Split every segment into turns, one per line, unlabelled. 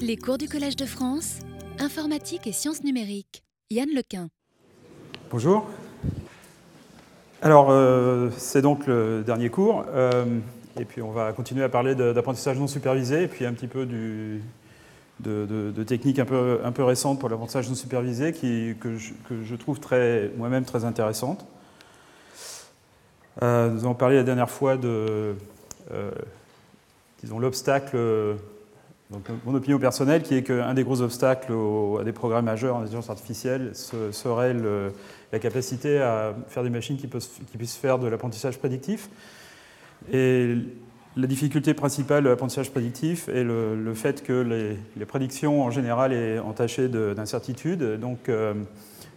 Les cours du Collège de France, informatique et sciences numériques. Yann Lequin.
Bonjour. Alors, euh, c'est donc le dernier cours. Euh, et puis, on va continuer à parler d'apprentissage non supervisé, et puis un petit peu de, techniques un peu, récentes pour l'apprentissage non supervisé, que, je, trouve moi-même très intéressantes. Euh, nous avons parlé la dernière fois de, disons, l'obstacle donc, mon opinion personnelle, qui est qu'un des gros obstacles à des programmes majeurs en intelligence artificielle serait la capacité à faire des machines qui, puissent faire de l'apprentissage prédictif. Et la difficulté principale de l'apprentissage prédictif est le, fait que les, prédictions en général est entachées d'incertitudes. Donc, euh,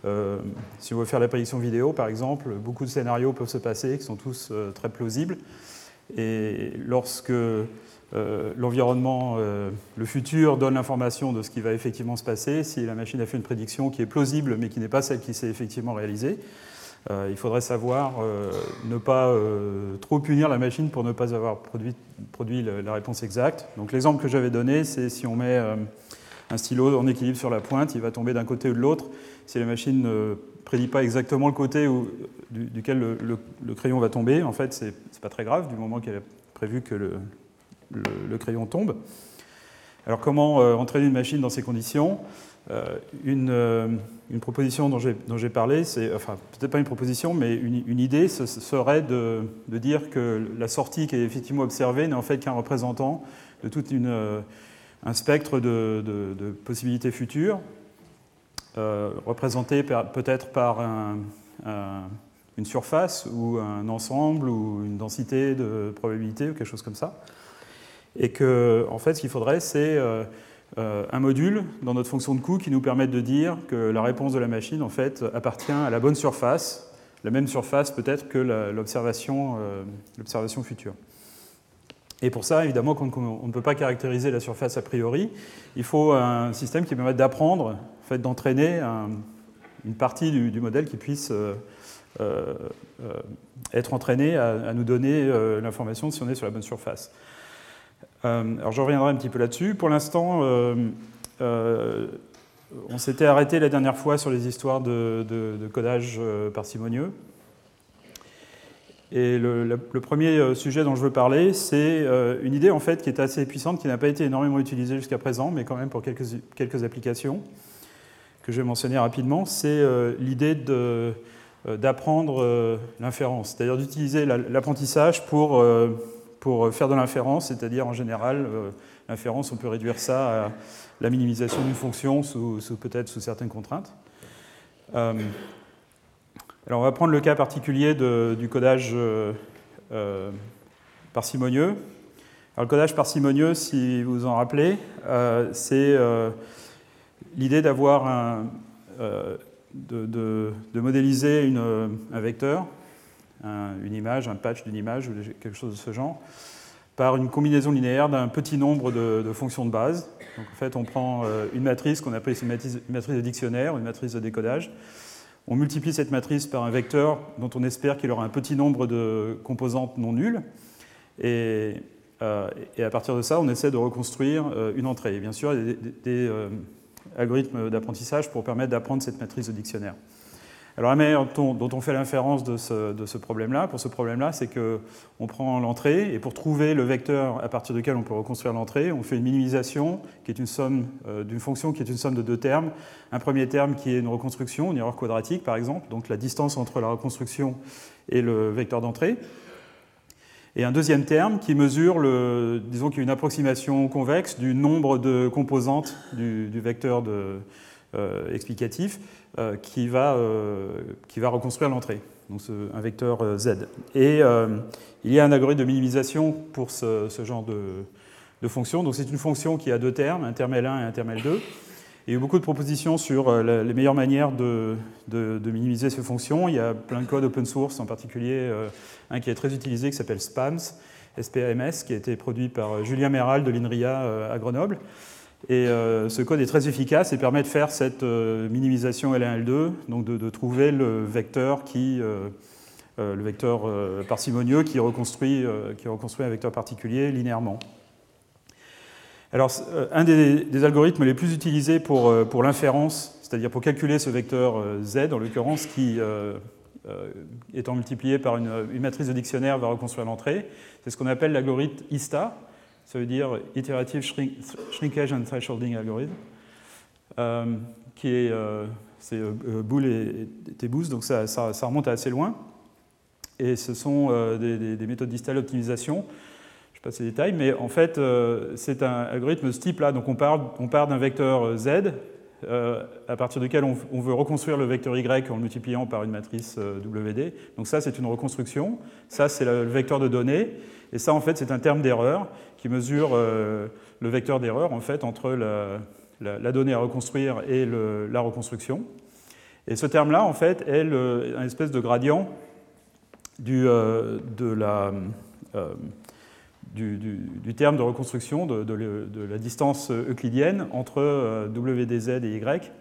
euh, si on veut faire la prédiction vidéo, par exemple, beaucoup de scénarios peuvent se passer qui sont tous euh, très plausibles. Et lorsque euh, l'environnement, euh, le futur donne l'information de ce qui va effectivement se passer. Si la machine a fait une prédiction qui est plausible mais qui n'est pas celle qui s'est effectivement réalisée, euh, il faudrait savoir ne pas trop punir la machine pour ne pas avoir produit, la réponse exacte. Donc l'exemple que j'avais donné, c'est si on met un stylo en équilibre sur la pointe, il va tomber d'un côté ou de l'autre. Si la machine ne prédit pas exactement le côté duquel le, crayon va tomber, en fait, c'est pas très grave du moment qu'elle a prévu que le, le, crayon tombe. Alors comment euh, entraîner une machine dans ces conditions euh, euh, une, proposition dont j'ai parlé, enfin peut-être pas une proposition, mais une, idée, ce serait de, dire que la sortie qui est effectivement observée n'est en fait qu'un représentant de tout un spectre de, possibilités futures, représenté peut-être par une surface ou un ensemble ou une densité de probabilité ou quelque chose comme ça. Et que, en fait, ce qu'il faudrait, c'est euh, euh, un module dans notre fonction de coût qui nous permette de dire que la réponse de la machine, en fait, appartient à la bonne surface, la même surface peut-être que euh, l'observation future. Et pour ça, évidemment, on ne peut pas caractériser la surface a priori. Il faut un système qui permette d'apprendre, en fait, d'entraîner une partie du, modèle qui puisse être entraîné à, nous donner l'information si on est sur la bonne surface. Euh, alors je reviendrai un petit peu là-dessus. Pour l'instant, euh, euh, on s'était arrêté la dernière fois sur les histoires de, codage parcimonieux. Et le, premier sujet dont je veux parler, c'est une idée en fait qui est assez puissante, qui n'a pas été énormément utilisée jusqu'à présent, mais quand même pour quelques, quelques applications que je vais mentionner rapidement. C'est l'idée d'apprendre l'inférence, c'est-à-dire d'utiliser l'apprentissage pour pour faire de l'inférence, c'est-à-dire en général, euh, l'inférence, on peut réduire ça à la minimisation d'une fonction, sous, peut-être sous certaines contraintes. Euh, alors on va prendre le cas particulier du codage euh, parcimonieux. Alors, le codage parcimonieux, si vous vous en rappelez, c'est l'idée d'avoir un, de, modéliser un vecteur une image, un patch d'une image ou quelque chose de ce genre, par une combinaison linéaire d'un petit nombre de, fonctions de base. Donc en fait, on prend euh, une matrice qu'on appelle une matrice, de dictionnaire, une matrice de décodage. On multiplie cette matrice par un vecteur dont on espère qu'il aura un petit nombre de composantes non nulles. Et, euh, à partir de ça, on essaie de reconstruire euh, une entrée. Et bien sûr, il y a des algorithmes d'apprentissage pour permettre d'apprendre cette matrice de dictionnaire. Alors la manière dont on fait l'inférence de ce, problème-là, pour ce problème-là, c'est qu'on prend l'entrée et pour trouver le vecteur à partir duquel on peut reconstruire l'entrée, on fait une minimisation qui est une somme euh, d'une fonction qui est une somme de deux termes. Un premier terme qui est une reconstruction, une erreur quadratique par exemple, donc la distance entre la reconstruction et le vecteur d'entrée. Et un deuxième terme qui mesure, disons qu'il y une approximation convexe du nombre de composantes du, vecteur euh, explicatif qui, va, euh, qui va reconstruire l'entrée, donc un vecteur euh, z. Et il y a un algorithme de minimisation pour ce, genre de, de fonction. Donc c'est une fonction qui a deux termes, un terme L1 et un terme L2. il y a eu beaucoup de propositions sur les meilleures manières de, de, minimiser ces fonctions. Il y a plein de codes open source, en particulier un qui est très utilisé qui s'appelle SPAMS, SPAMS, qui a été produit par Julien Méral de l'INRIA à Grenoble. Et euh, ce code est très efficace et permet de faire cette euh, minimisation L1, L2, donc de, trouver le vecteur, qui, euh, le vecteur parcimonieux qui reconstruit, qui reconstruit un vecteur particulier linéairement. Alors, un des, algorithmes les plus utilisés pour, pour l'inférence, c'est-à-dire pour calculer ce vecteur z, en l'occurrence, qui, étant multiplié par une, une, matrice de dictionnaire, va reconstruire l'entrée, c'est ce qu'on appelle l'algorithme ISTA, ça veut dire Iterative Shrinkage and Thresholding Algorithm, qui est c'est euh, euh, Boole et, Tebus, donc ça, remonte à assez loin. Et ce sont euh, des, méthodes distales d'optimisation. Je passe les détails, mais en fait, c'est un algorithme de ce type-là. Donc on part, on part d'un vecteur Z, à partir duquel on, veut reconstruire le vecteur Y en le multipliant par une matrice WD. Donc ça, c'est une reconstruction. Ça, c'est le vecteur de données. Et ça, en fait, c'est un terme d'erreur qui mesure le vecteur d'erreur en fait, entre la, donnée à reconstruire et la reconstruction. Et ce terme-là, en fait, est un espèce de gradient du, euh, de la, euh, du, terme de reconstruction de, la distance euclidienne entre euh, WDZ et Y.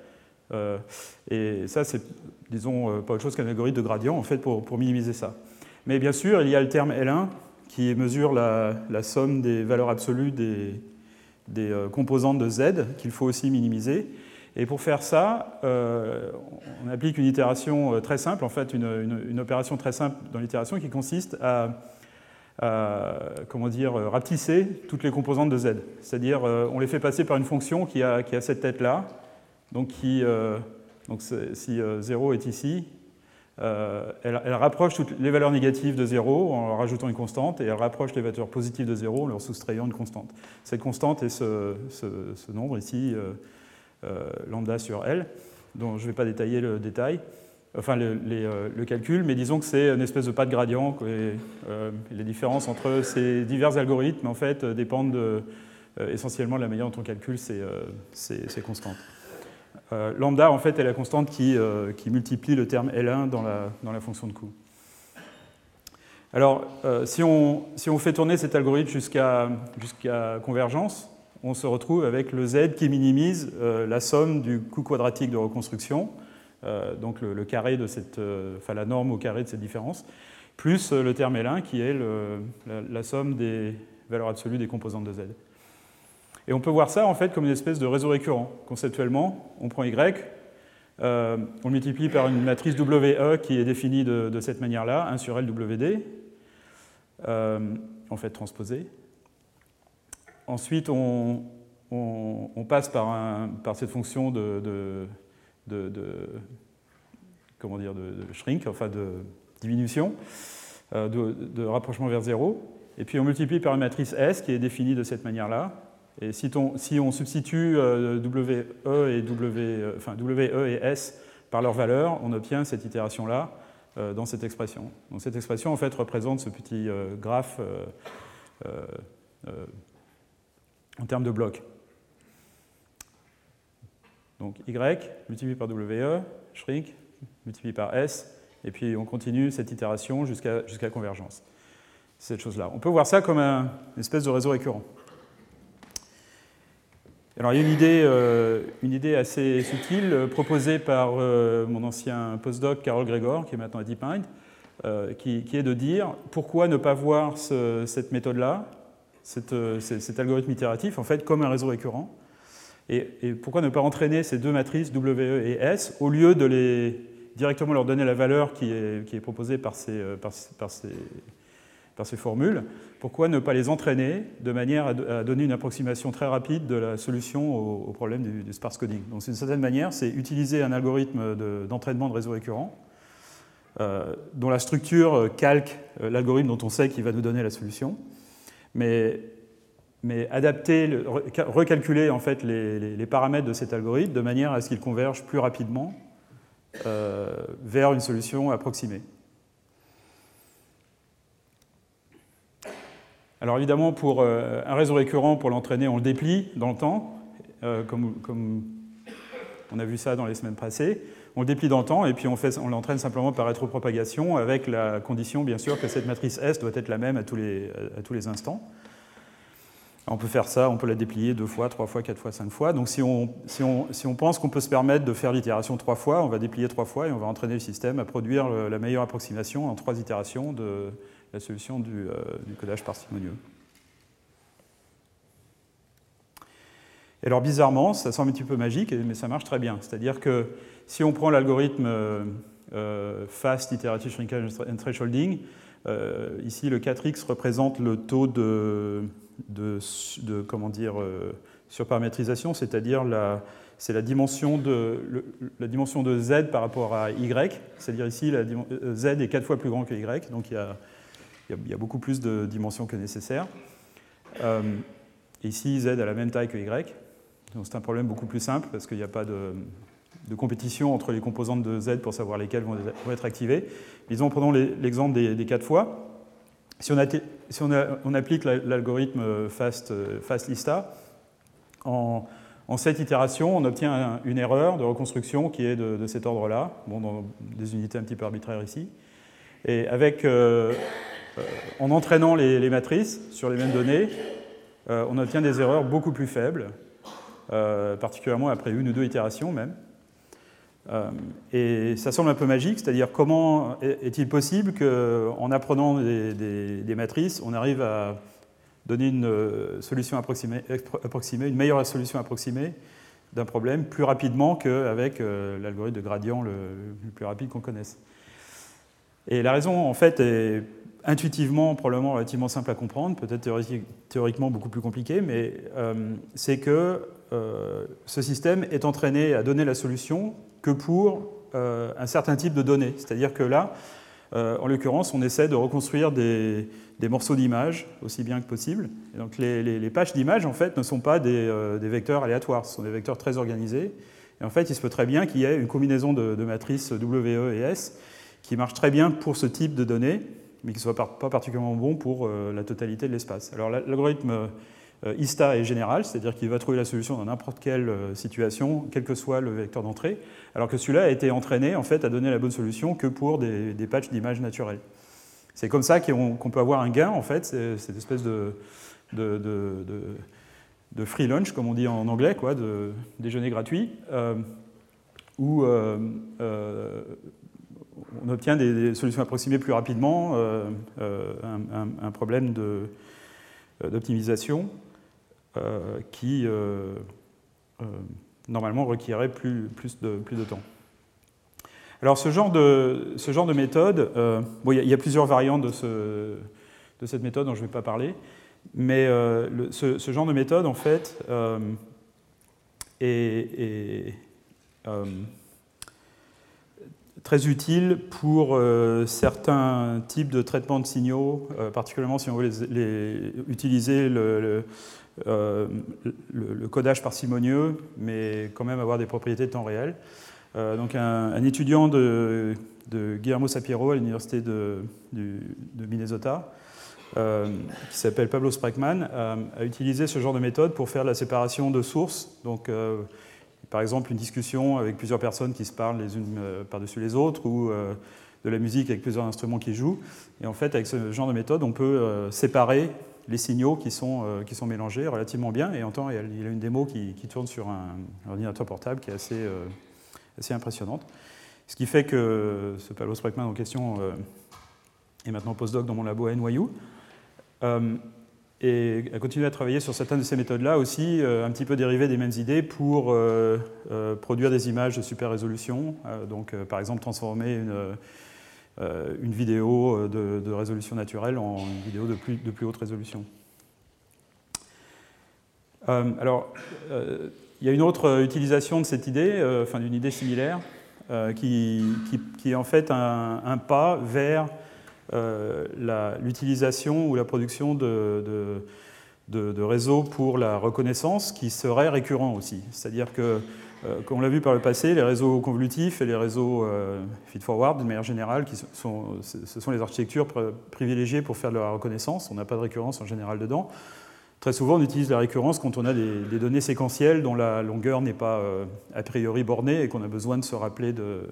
et ça, c'est, disons, pas autre chose qu'un algorithme de gradient, en fait, pour, minimiser ça. Mais bien sûr, il y a le terme L1 qui mesure la, somme des valeurs absolues des, des euh, composantes de Z qu'il faut aussi minimiser. Et pour faire ça, euh, on applique une itération euh, très simple, en fait une, opération très simple dans l'itération qui consiste à, comment dire, rapetisser toutes les composantes de Z. C'est-à-dire on les fait passer par une fonction qui a, qui a cette tête-là, donc, qui, donc si 0 est ici, euh, elle, rapproche toutes les valeurs négatives de 0 en leur rajoutant une constante, et elle rapproche les valeurs positives de 0 en leur soustrayant une constante. Cette constante est ce, nombre ici, euh, euh, lambda sur L, dont je ne vais pas détailler le détail, enfin le, calcul, mais disons que c'est une espèce de pas de gradient, et, les différences entre ces divers algorithmes en fait, dépendent essentiellement de la manière dont on calcule ces, constantes. Euh, lambda, en fait, est la constante qui, euh, multiplie le terme L1 dans la, dans la fonction de coût. Alors, euh, si, on, si, on, fait tourner cet algorithme jusqu'à convergence, on se retrouve avec le z qui minimise la somme du coût quadratique de reconstruction, donc le, carré de cette, enfin la norme au carré de cette différence, plus le terme L1 qui est le, la, somme des valeurs absolues des composantes de z. Et on peut voir ça en fait comme une espèce de réseau récurrent. Conceptuellement, on prend Y, euh, on multiplie par une matrice WE qui est définie de, cette manière-là, 1 sur LWD, euh, en fait transposée. Ensuite, on, passe par, cette fonction de, comment dire, de, shrink, enfin de diminution, euh, de, rapprochement vers 0. Et puis on multiplie par une matrice S qui est définie de cette manière-là, et si, on substitue euh, WE, et w, euh, enfin, WE et S par leur valeur, on obtient cette itération-là euh, dans cette expression. Donc cette expression en fait représente ce petit graphe en termes de blocs. Donc Y multiplié par WE, shrink, multiplié par S, et puis on continue cette itération jusqu'à jusqu'à convergence. Cette chose-là. On peut voir ça comme un, une espèce de réseau récurrent. Alors, il y a une idée, euh, une idée assez subtile euh, proposée par euh, mon ancien postdoc Carol Gregor, qui est maintenant à DeepMind, qui, est de dire pourquoi ne pas voir cette méthode-là, cet, algorithme itératif, en fait, comme un réseau récurrent, et, pourquoi ne pas entraîner ces deux matrices WE et S au lieu de les directement leur donner la valeur qui est, proposée par ces, par, ces formules, pourquoi ne pas les entraîner de manière à donner une approximation très rapide de la solution au, problème du, sparse coding? Donc, d'une certaine manière, c'est utiliser un algorithme d'entraînement de, réseau récurrent euh, dont la structure calque euh, l'algorithme dont on sait qu'il va nous donner la solution, mais, mais adapter, recalculer en fait les, paramètres de cet algorithme de manière à ce qu'il converge plus rapidement euh, vers une solution approximée. Alors évidemment, pour euh, un réseau récurrent, pour l'entraîner, on le déplie dans le temps, euh, comme, on a vu ça dans les semaines passées. On le déplie dans le temps et puis on, l'entraîne simplement par rétropropagation avec la condition, bien sûr, que cette matrice S doit être la même à tous les instants. On peut faire ça, on peut la déplier deux fois, trois fois, quatre fois, cinq fois. Donc si on, pense qu'on peut se permettre de faire l'itération trois fois, on va déplier trois fois et on va entraîner le système à produire la meilleure approximation en trois itérations de, la solution du, euh, du codage parcimonieux. Et alors bizarrement, ça semble un petit peu magique, mais ça marche très bien. C'est-à-dire que si on prend l'algorithme euh, Fast Iterative Shrinkage and Thresholding, euh, ici le 4x représente le taux de, de, comment dire, euh, surparamétrisation, c'est-à-dire la, c'est la dimension, de, la dimension de z par rapport à y, c'est-à-dire ici la, z est 4 fois plus grand que y, donc il y a, il y a beaucoup plus de dimensions que nécessaire. ici, z a la même taille que y, c'est un problème beaucoup plus simple parce qu'il n'y a pas de, compétition entre les composantes de Z pour savoir lesquelles vont, être activées. Disons, prenons l'exemple des, des 4 fois. Si on, si on, applique l'algorithme fast, fast, lista, en, en, cette itération, on obtient une erreur de reconstruction qui est de, cet ordre-là, bon, dans des unités un petit peu arbitraires ici. Et avec, euh, euh, en entraînant les, matrices sur les mêmes données, euh, on obtient des erreurs beaucoup plus faibles euh, particulièrement après une ou deux itérations même. Euh, et ça semble un peu magique, c'est-à-dire comment est-il possible qu'en apprenant des, matrices, on arrive à donner une euh, solution approximée, une meilleure solution approximée d'un problème plus rapidement qu'avec l'algorithme de gradient le plus rapide qu'on connaisse. Et la raison, en fait, est intuitivement probablement relativement simple à comprendre, peut-être théoriquement beaucoup plus compliqué, mais c'est que euh, ce système est entraîné à donner la solution que pour euh, un certain type de données. C'est-à-dire que là, euh, en l'occurrence, on essaie de reconstruire des, morceaux d'images aussi bien que possible. Donc les, pages d'images, en fait, ne sont pas des, vecteurs aléatoires, ce sont des vecteurs très organisés. Et en fait, il se peut très bien qu'il y ait une combinaison de, matrices WE et S qui marche très bien pour ce type de données, mais qui ne soit pas particulièrement bon pour la totalité de l'espace. Alors l'algorithme euh, ISTA est général, c'est-à-dire qu'il va trouver la solution dans n'importe quelle euh, situation, quel que soit le vecteur d'entrée, alors que celui-là a été entraîné en fait, à donner la bonne solution que pour des, patchs d'images naturelles. C'est comme ça qu'on peut avoir un gain, en fait, cette espèce de, free lunch, comme on dit en anglais, quoi, de déjeuner gratuit, euh, où on obtient des, solutions approximées plus rapidement, un, problème d'optimisation euh, qui euh, euh, normalement requierait plus, de, plus de temps. Alors ce genre de, méthode, il, y a, plusieurs variantes de, ce, de cette méthode dont je ne vais pas parler, mais ce, genre de méthode, en fait, est, très utile pour certains types de traitements de signaux, particulièrement si on veut utiliser le, euh, le, codage parcimonieux, mais quand même avoir des propriétés de temps réel. Euh, donc un, étudiant de, Guillermo Sapiero à l'université de, Minnesota, euh, qui s'appelle Pablo Sprackman, a utilisé ce genre de méthode pour faire la séparation de sources. Donc, par exemple, une discussion avec plusieurs personnes qui se parlent les unes par-dessus les autres, ou de la musique avec plusieurs instruments qui jouent. Et en fait, avec ce genre de méthode, on peut séparer les signaux qui sont, euh, qui sont mélangés relativement bien. Et en temps il y a une démo qui, tourne sur un, ordinateur portable qui est assez, euh, assez impressionnante. Ce qui fait que ce Palo Sprackman en question euh, est maintenant postdoc dans mon labo à NYU. Et a continué à travailler sur certaines de ces méthodes-là aussi, un petit peu dérivées des mêmes idées pour produire des images de super résolution. donc, par exemple, transformer une euh, vidéo euh, de, résolution naturelle en une vidéo de plus, haute résolution. Euh, alors, il y a une autre utilisation de cette idée, enfin d'une idée similaire, qui, est en fait un, pas vers l'utilisation ou la production de, réseaux pour la reconnaissance qui serait récurrent aussi. C'est-à-dire que euh, comme on l'a vu par le passé, les réseaux convolutifs et les réseaux euh, feed-forward, de manière générale, qui sont, ce sont les architectures privilégiées pour faire de la reconnaissance. On n'a pas de récurrence en général dedans. Très souvent, on utilise la récurrence quand on a des, données séquentielles dont la longueur n'est pas euh, a priori bornée et qu'on a besoin de se rappeler de,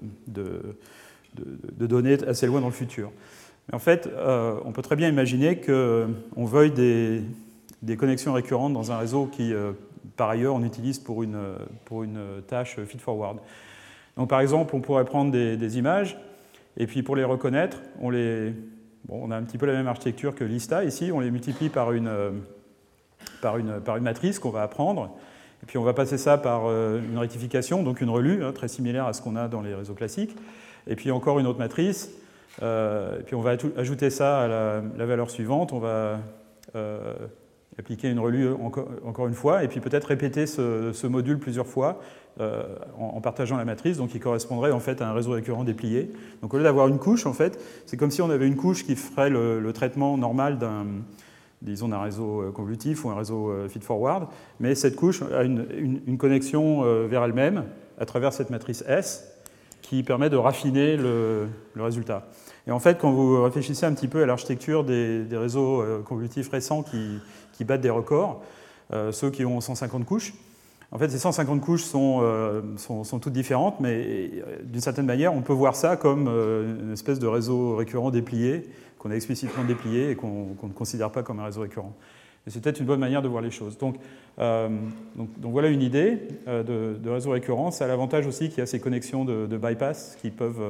données assez loin dans le futur. Mais en fait, on peut très bien imaginer qu'on veuille des, connexions récurrentes dans un réseau qui par ailleurs on utilise pour une, tâche feed-forward. Donc par exemple, on pourrait prendre des, images, et puis pour les reconnaître, on, a un petit peu la même architecture que l'ISTA. Ici, on les multiplie par une matrice qu'on va apprendre. Et puis on va passer ça par une rectification, donc une relue, hein, très similaire à ce qu'on a dans les réseaux classiques. Et puis encore une autre matrice. Et puis on va ajouter ça à la, valeur suivante. On va appliquer une relue encore, une fois, et puis peut-être répéter ce, module plusieurs fois euh, en, partageant la matrice, donc qui correspondrait en fait à un réseau récurrent déplié. Donc au lieu d'avoir une couche, en fait, c'est comme si on avait une couche qui ferait le, traitement normal d'un disons d'un réseau euh, convolutif ou un réseau euh, feed-forward, mais cette couche a une, connexion vers elle-même à travers cette matrice S qui permet de raffiner le, résultat. Et en fait, quand vous réfléchissez un petit peu à l'architecture des, réseaux convolutifs récents qui, battent des records, euh, ceux qui ont 150 couches. En fait, ces 150 couches euh, sont, toutes différentes, mais euh, d'une certaine manière, on peut voir ça comme une espèce de réseau récurrent déplié, qu'on a explicitement déplié et qu'on ne considère pas comme un réseau récurrent. Et c'est peut-être une bonne manière de voir les choses. Donc, voilà une idée de, réseau récurrent. Ça a l'avantage aussi qu'il y a ces connexions de, bypass qui peuvent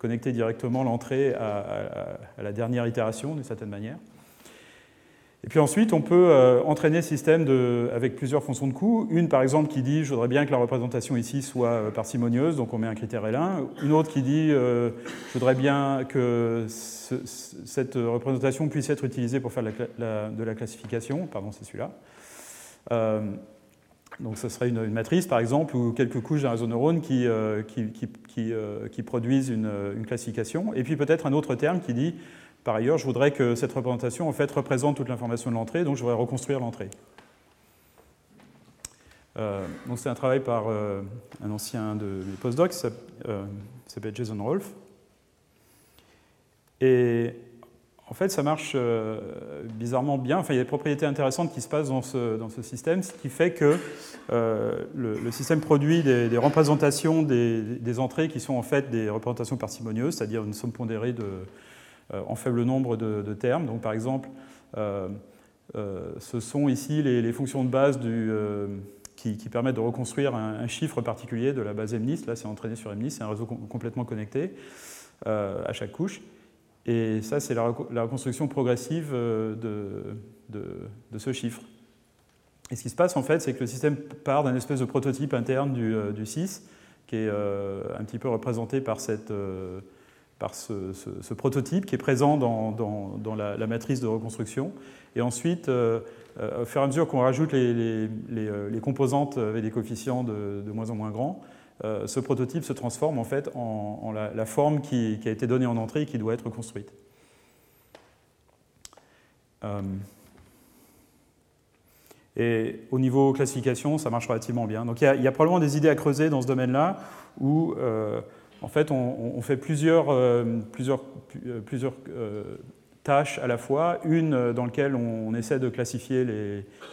connecter directement l'entrée à, la dernière itération d'une certaine manière. Et puis ensuite, on peut euh, entraîner le système avec plusieurs fonctions de coût. Une, par exemple, qui dit je voudrais bien que la représentation ici soit euh, parcimonieuse, donc on met un critère L1. Une autre qui dit euh, je voudrais bien que cette représentation puisse être utilisée pour faire de la classification. Pardon, c'est celui-là. donc ce serait une, matrice, par exemple, ou quelques couches d'un réseau neurone qui, qui, produisent une, une classification. Et puis peut-être un autre terme qui dit par ailleurs, je voudrais que cette représentation en fait, représente toute l'information de l'entrée, donc je voudrais reconstruire l'entrée. Euh, c'est un travail par euh, un ancien de mes postdocs qui euh, s'appelle Jason Rolfe. Et en fait, ça marche bizarrement bien. Enfin, il y a des propriétés intéressantes qui se passent dans ce, dans ce système, ce qui fait que le, système produit des, représentations des, entrées qui sont en fait des représentations parcimonieuses, c'est-à-dire une somme pondérée de, euh, en faible nombre de, termes. Donc, par exemple, euh, euh, ce sont ici les, fonctions de base qui, permettent de reconstruire un, chiffre particulier de la base MNIST. Là, c'est entraîné sur MNIST, c'est un réseau complètement connecté à chaque couche. Et ça, c'est la, reconstruction progressive de, de, ce chiffre. Et ce qui se passe, en fait, c'est que le système part d'un espèce de prototype interne du, du 6, qui est un petit peu représenté par ce, prototype qui est présent dans, la, matrice de reconstruction. Et ensuite, euh, euh, au fur et à mesure qu'on rajoute les, euh, composantes avec des coefficients de, moins en moins grands, ce prototype se transforme en fait en, la, forme qui, a été donnée en entrée et qui doit être construite. et au niveau classification, ça marche relativement bien. Donc il y a, probablement des idées à creuser dans ce domaine-là où en fait, on, fait plusieurs, euh, euh, euh, tâches à la fois. Une dans laquelle on, essaie de classifier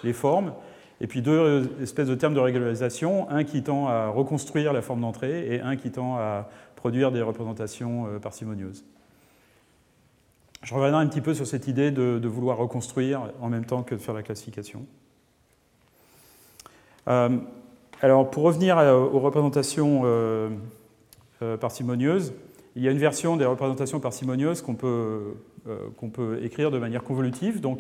les, formes, et puis deux espèces de termes de régularisation, un qui tend à reconstruire la forme d'entrée et un qui tend à produire des représentations parcimonieuses. Je reviendrai un petit peu sur cette idée de, vouloir reconstruire en même temps que de faire la classification. alors, pour revenir aux représentations euh, parcimonieuse. Il y a une version des représentations parcimonieuses qu'on peut, euh, qu'on peut écrire de manière convolutive. Donc,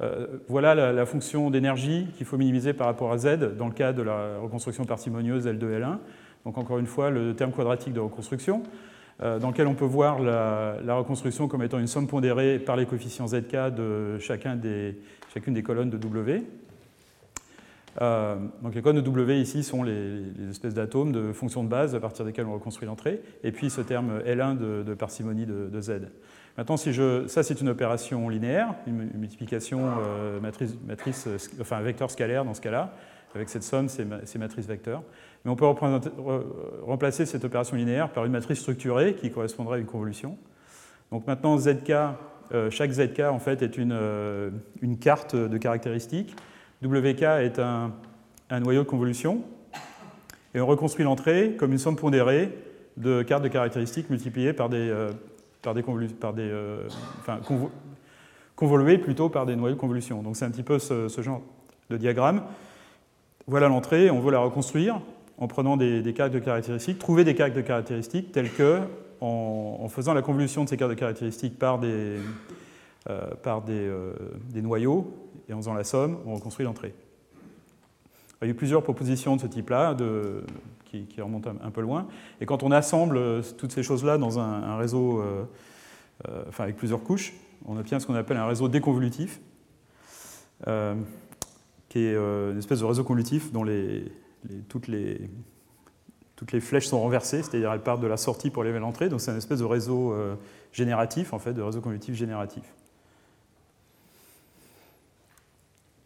euh, voilà la, fonction d'énergie qu'il faut minimiser par rapport à z dans le cas de la reconstruction parcimonieuse L2, L1. Donc encore une fois, le terme quadratique de reconstruction, dans lequel on peut voir la, reconstruction comme étant une somme pondérée par les coefficients zk de chacune des colonnes de W. Euh, donc les codes de W ici sont les, espèces d'atomes de fonctions de base à partir desquelles on reconstruit l'entrée, et puis ce terme L1 de, parcimonie de, Z. Maintenant, si je, ça c'est une opération linéaire, une multiplication euh, matrice, matrice, euh, enfin vecteur scalaire dans ce cas-là, avec cette somme, c'est matrice vecteur. Mais on peut remplacer cette opération linéaire par une matrice structurée qui correspondrait à une convolution. Donc maintenant, ZK, chaque ZK en fait est une, carte de caractéristiques WK est un, noyau de convolution, et on reconstruit l'entrée comme une somme pondérée de cartes de caractéristiques multipliées par des, euh, par des, euh, plutôt par des noyaux de convolution. Donc c'est un petit peu ce, genre de diagramme. Voilà l'entrée, on veut la reconstruire en prenant des, cartes de caractéristiques, trouver des cartes de caractéristiques telles que, en, faisant la convolution de ces cartes de caractéristiques par des, euh, par des, des noyaux, et en faisant la somme, on reconstruit l'entrée. Il y a eu plusieurs propositions de ce type-là qui, remontent un, peu loin. Et quand on assemble toutes ces choses-là dans un, réseau, enfin avec plusieurs couches, on obtient ce qu'on appelle un réseau déconvolutif, qui est une espèce de réseau convolutif dont toutes les flèches sont renversées, c'est-à-dire elles partent de la sortie pour aller vers l'entrée. Donc c'est un espèce de réseau euh, génératif, en fait, de réseau convolutif génératif.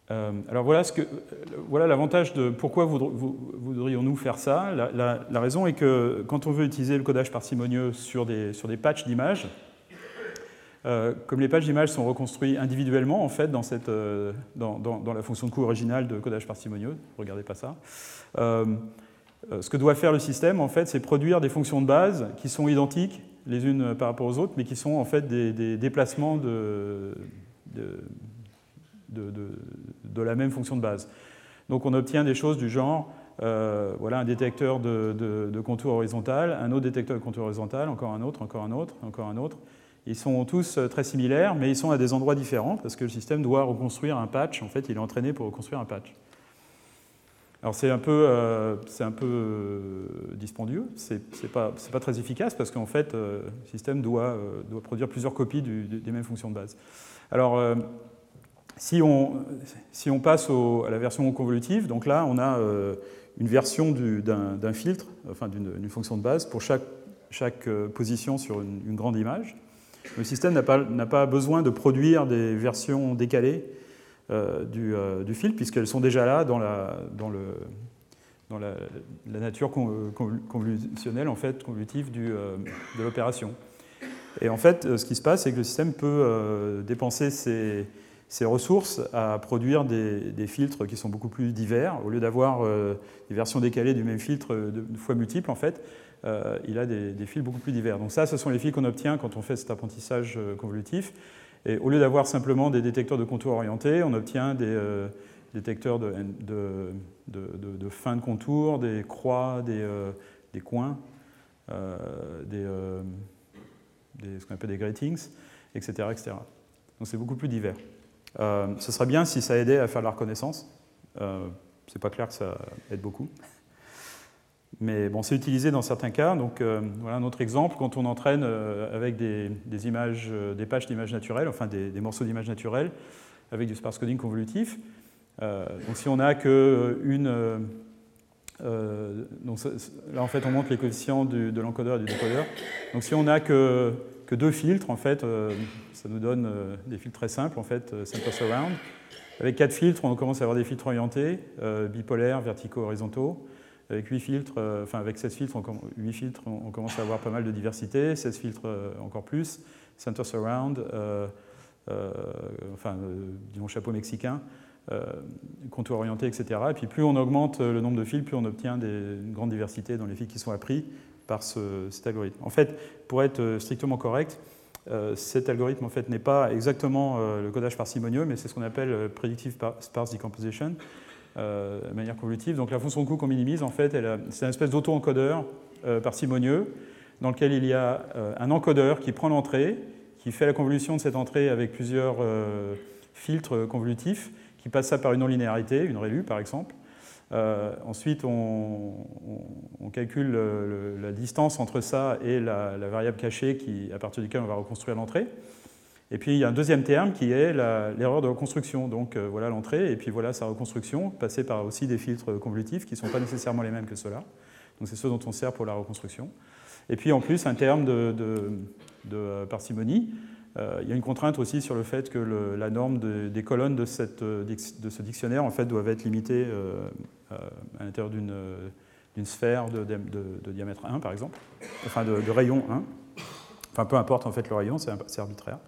Euh, alors voilà, ce que, voilà l'avantage de pourquoi voudrions-nous faire ça. La, raison est que quand on veut utiliser le codage parcimonieux sur des, sur patchs d'images, euh, comme les pages d'images sont reconstruites individuellement en fait dans, la fonction de coût originale de codage parcimonieux, regardez pas ça, euh, ce que doit faire le système, en fait, c'est produire des fonctions de base qui sont identiques les unes par rapport aux autres, mais qui sont en fait des, déplacements de, la même fonction de base. Donc on obtient des choses du genre, euh, voilà un détecteur de, contour horizontal, un autre détecteur de contour horizontal, encore un autre, encore un autre, encore un autre. Ils sont tous euh, très similaires, mais ils sont à des endroits différents parce que le système doit reconstruire un patch. En fait, il est entraîné pour reconstruire un patch. Alors c'est un peu, euh, un peu dispendieux, c'est pas, pas très efficace parce qu'en fait, le système doit, doit produire plusieurs copies des mêmes fonctions de base. Alors si on, passe à la version convolutive, donc là on a une version d'un filtre, enfin d'une fonction de base pour chaque, chaque position sur une, grande image. Le système n'a pas, besoin de produire des versions décalées euh, euh, du, fil, puisqu'elles sont déjà là dans la, nature convolutionnelle, en fait, convolutive du, euh, de l'opération. Et en fait, ce qui se passe, c'est que le système peut dépenser ses, ses, ressources à produire des, des, filtres qui sont beaucoup plus divers. Au lieu d'avoir des versions décalées du même filtre de, fois multiples, en fait, il a des, des, fils beaucoup plus divers. Donc ça, ce sont les fils qu'on obtient quand on fait cet apprentissage convolutif. Et au lieu d'avoir simplement des détecteurs de contour orientés, on obtient des euh, détecteurs de, de, fin de contour, des croix, des, euh, coins, euh, des, ce qu'on appelle des gratings, etc. etc. Donc c'est beaucoup plus divers. Ce serait bien si ça aidait à faire la reconnaissance. c'est pas clair que ça aide beaucoup. Mais bon, c'est utilisé dans certains cas. Donc euh, voilà un autre exemple, quand on entraîne euh, avec des, images, euh, des pages d'images naturelles, enfin des, morceaux d'images naturelles, avec du sparse coding convolutif. donc si on n'a que une... donc là en fait on montre les coefficients de l'encodeur et du décodeur. Donc si on n'a que, deux filtres, en fait, ça nous donne des filtres très simples, en fait, center surround. Avec quatre filtres, on commence à avoir des filtres orientés, bipolaires, verticaux, horizontaux. Avec 8 filtres, euh, enfin avec 16 filtres, on, 8 filtres, on commence à avoir pas mal de diversité, 16 filtres euh, encore plus, center surround, euh, enfin disons chapeau mexicain, contour orienté, etc. Et puis plus on augmente le nombre de fils, plus on obtient une grande diversité dans les fils qui sont appris par ce, cet algorithme. En fait, pour être strictement correct, cet algorithme en fait n'est pas exactement le codage parcimonieux, mais c'est ce qu'on appelle predictive sparse decomposition. Euh, de manière convolutive. Donc la fonction de coût qu'on minimise, en fait, c'est une espèce d'auto-encodeur euh, parcimonieux dans lequel il y a euh, un encodeur qui prend l'entrée, qui fait la convolution de cette entrée avec plusieurs filtres convolutifs, qui passe ça par une non-linéarité, une rélue par exemple. Ensuite, on, calcule la distance entre ça et la, variable cachée qui, à partir duquel on va reconstruire l'entrée. Et puis il y a un deuxième terme qui est l'erreur de reconstruction. Donc euh, voilà l'entrée, et puis voilà sa reconstruction, passée par aussi des filtres convolutifs qui ne sont pas nécessairement les mêmes que ceux-là. Donc c'est ceux dont on sert pour la reconstruction. Et puis en plus un terme de, parcimonie. Euh, il y a une contrainte aussi sur le fait que la norme des colonnes de, cette, de, ce dictionnaire en fait doivent être limitées euh, à l'intérieur d'une sphère de, diamètre 1 par exemple, enfin de, rayon 1. Enfin peu importe en fait le rayon, c'est arbitraire.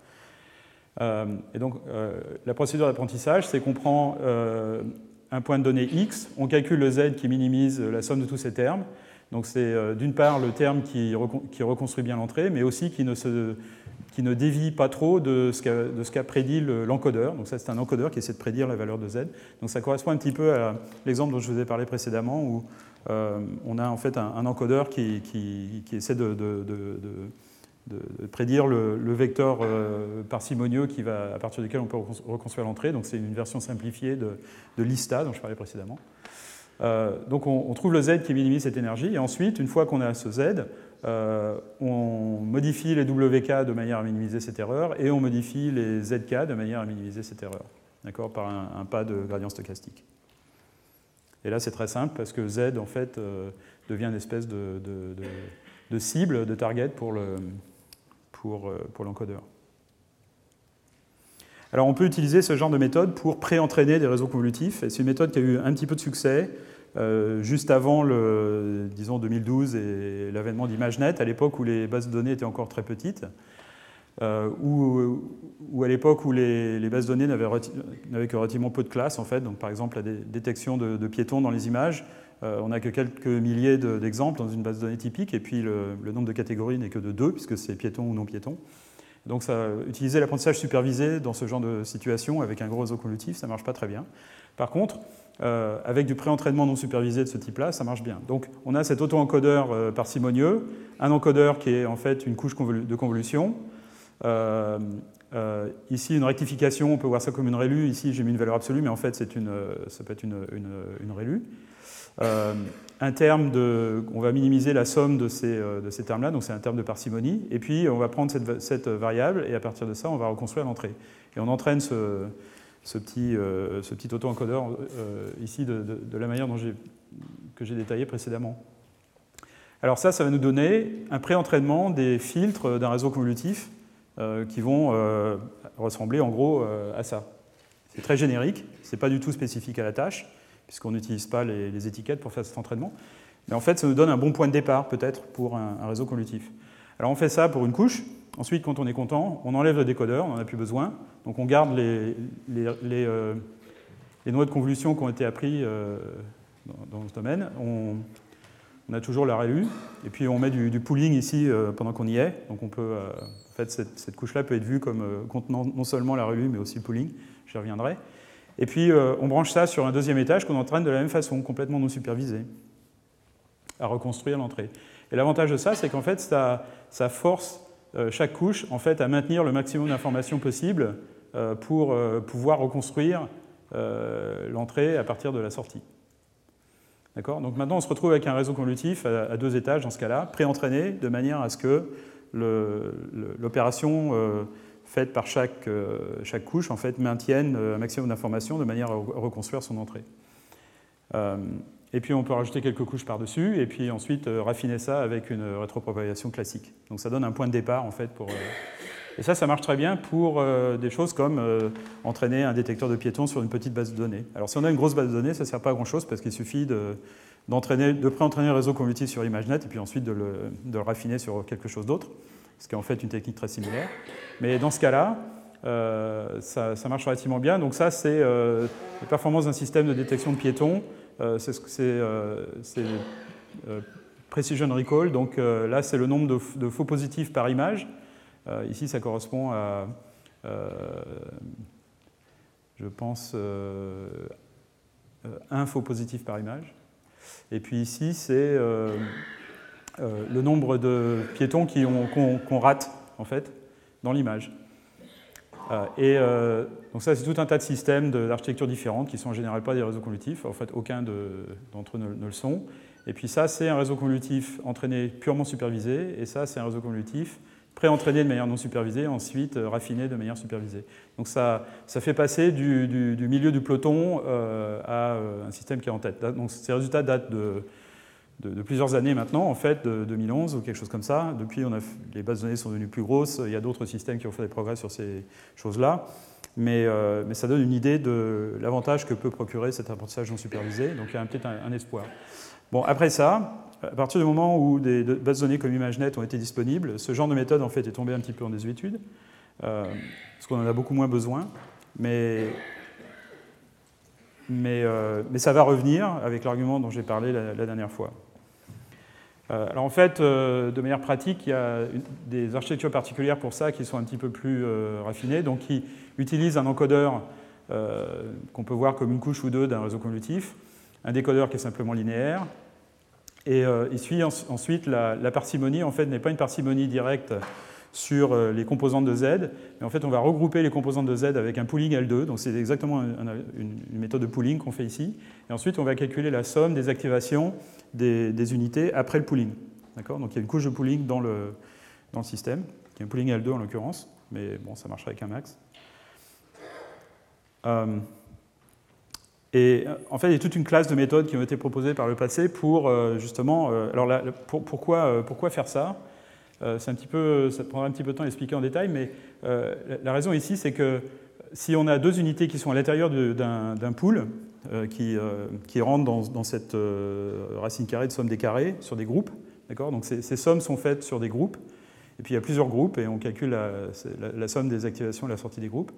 Euh, et donc, euh, la procédure d'apprentissage, c'est qu'on prend euh, un point de données x, on calcule le z qui minimise la somme de tous ces termes. Donc, c'est d'une part le terme qui, reconstruit bien l'entrée, mais aussi qui ne, se, qui ne dévie pas trop de ce qu'a prédit l'encodeur. Donc, ça, c'est un encodeur qui essaie de prédire la valeur de z. Donc, ça correspond un petit peu à l'exemple dont je vous ai parlé précédemment, où on a en fait un, encodeur qui, essaie de prédire le, vecteur euh, parcimonieux qui va, à partir duquel on peut reconstruire l'entrée. Donc c'est une version simplifiée de, l'ISTA dont je parlais précédemment. donc on, trouve le Z qui minimise cette énergie, et ensuite, une fois qu'on a ce Z, on modifie les WK de manière à minimiser cette erreur, et on modifie les ZK de manière à minimiser cette erreur, d'accord, par un, pas de gradient stochastique. Et là, c'est très simple parce que Z, en fait, devient une espèce de, cible, de target pour le, pour, euh, pour l'encodeur. Alors on peut utiliser ce genre de méthode pour pré-entraîner des réseaux convolutifs, et c'est une méthode qui a eu un petit peu de succès euh, juste avant le, disons 2012 et l'avènement d'ImageNet, à l'époque où les bases de données étaient encore très petites, euh, ou, à l'époque où les, bases de données n'avaient, que relativement peu de classes, en fait, donc par exemple la détection de piétons dans les images, euh, on n'a que quelques milliers d'exemples dans une base de données typique, et puis le, nombre de catégories n'est que de deux, puisque c'est piéton ou non piéton. Donc ça, utiliser l'apprentissage supervisé dans ce genre de situation avec un gros réseau convolutif, ça ne marche pas très bien. Par contre, euh, avec du pré-entraînement non supervisé de ce type-là, ça marche bien. Donc on a cet auto-encodeur euh, parcimonieux, un encodeur qui est en fait une couche de convolution. ici, une rectification, on peut voir ça comme une rélue. Ici, j'ai mis une valeur absolue, mais en fait, ça peut être une, une. Euh, un terme de, on va minimiser la somme de ces, euh, de ces termes-là, donc c'est un terme de parcimonie, et puis on va prendre cette, cette, variable, et à partir de ça, on va reconstruire l'entrée. Et on entraîne ce, ce petit, euh, ce petit auto-encodeur ici de, la manière dont que j'ai détaillé précédemment. Alors ça, ça va nous donner un pré-entraînement des filtres d'un réseau convolutif qui vont ressembler en gros à ça. C'est très générique, ce n'est pas du tout spécifique à la tâche, puisqu'on n'utilise pas les, étiquettes pour faire cet entraînement. Mais en fait, ça nous donne un bon point de départ, peut-être, pour un, réseau convolutif. Alors on fait ça pour une couche. Ensuite, quand on est content, on enlève le décodeur, on n'en a plus besoin. Donc on garde les, les, euh, noix de convolution qui ont été appris euh, dans, ce domaine. On, a toujours la RLU. Et puis on met du, pooling ici euh, pendant qu'on y est. Donc on peut, en fait, cette, couche-là peut être vue comme contenant non seulement la RLU, mais aussi le pooling. J'y reviendrai. Et puis on branche ça sur un deuxième étage qu'on entraîne de la même façon, complètement non supervisé, à reconstruire l'entrée. Et l'avantage de ça, c'est qu'en fait, ça, force chaque couche en fait, à maintenir le maximum d'informations possible euh, pour pouvoir reconstruire l'entrée à partir de la sortie. D'accord? Donc maintenant, on se retrouve avec un réseau convolutif à, deux étages dans ce cas-là, pré-entraîné, de manière à ce que l'opération faites par chaque, euh, chaque couche en fait, maintiennent euh, un maximum d'informations de manière à reconstruire son entrée. Euh, et puis on peut rajouter quelques couches par-dessus, et puis ensuite raffiner ça avec une rétropropagation classique. Donc ça donne un point de départ en fait pour. Et ça, ça marche très bien pour des choses comme entraîner un détecteur de piétons sur une petite base de données. Alors si on a une grosse base de données, ça ne sert pas à grand-chose parce qu'il suffit de, de pré-entraîner un réseau convolutif sur ImageNet et puis ensuite de le, de le raffiner sur quelque chose d'autre ce qui est en fait une technique très similaire. Mais dans ce cas-là, euh, ça, marche relativement bien. Donc ça, c'est euh, les performances d'un système de détection de piétons. Euh, c'est Precision Recall. Donc là, c'est le nombre de, faux positifs par image. ici, ça correspond à, je pense, un faux positif par image. Et puis ici, c'est euh, le nombre de piétons qu'on rate en fait dans l'image. Euh, et euh, donc ça, c'est tout un tas de systèmes d'architectures différentes qui sont en général pas des réseaux convolutifs. En fait, aucun d'entre eux ne, le sont. Et puis ça, c'est un réseau convolutif entraîné purement supervisé. Et ça, c'est un réseau convolutif pré-entraîné de manière non supervisée, ensuite raffiné de manière supervisée. Donc ça, ça fait passer du milieu du peloton à un système qui est en tête. Donc ces résultats datent de de, plusieurs années maintenant, en fait, de 2011 ou quelque chose comme ça. Depuis, les bases de données sont devenues plus grosses. Il y a d'autres systèmes qui ont fait des progrès sur ces choses-là. Mais, euh, ça donne une idée de l'avantage que peut procurer cet apprentissage non supervisé. Donc il y a peut-être un, espoir. Bon, après ça, à partir du moment où des bases de données comme ImageNet ont été disponibles, ce genre de méthode en fait est tombé un petit peu en désuétude, euh, parce qu'on en a beaucoup moins besoin. Euh, mais, ça va revenir avec l'argument dont j'ai parlé la, dernière fois. Euh, alors en fait, euh, de manière pratique, il y a des architectures particulières pour ça qui sont un petit peu plus raffinées, donc qui utilisent un encodeur qu'on peut voir comme une couche ou deux d'un réseau convolutif, un décodeur qui est simplement linéaire, et il suit ensuite la, la, parcimonie, en fait, n'est pas une parcimonie directe sur les composantes de Z. Mais en fait, on va regrouper les composantes de Z avec un pooling L2. Donc c'est exactement une, méthode de pooling qu'on fait ici. Et ensuite, on va calculer la somme des activations des, unités après le pooling. Donc il y a une couche de pooling dans le, dans le système, qui est un pooling L2 en l'occurrence, mais bon, ça marchera avec un max. Euh, et en fait, il y a toute une classe de méthodes qui ont été proposées par le passé pour euh, justement. Euh, alors, pourquoi, pourquoi, faire ça? C'est un petit peu, ça prendra un petit peu de temps à expliquer en détail, mais la raison ici, c'est que si on a deux unités qui sont à l'intérieur d'un pool qui, qui rentrent dans, cette racine carrée de somme des carrés sur des groupes, Donc ces, sommes sont faites sur des groupes, et puis il y a plusieurs groupes, et on calcule la, la somme des activations et la sortie des groupes.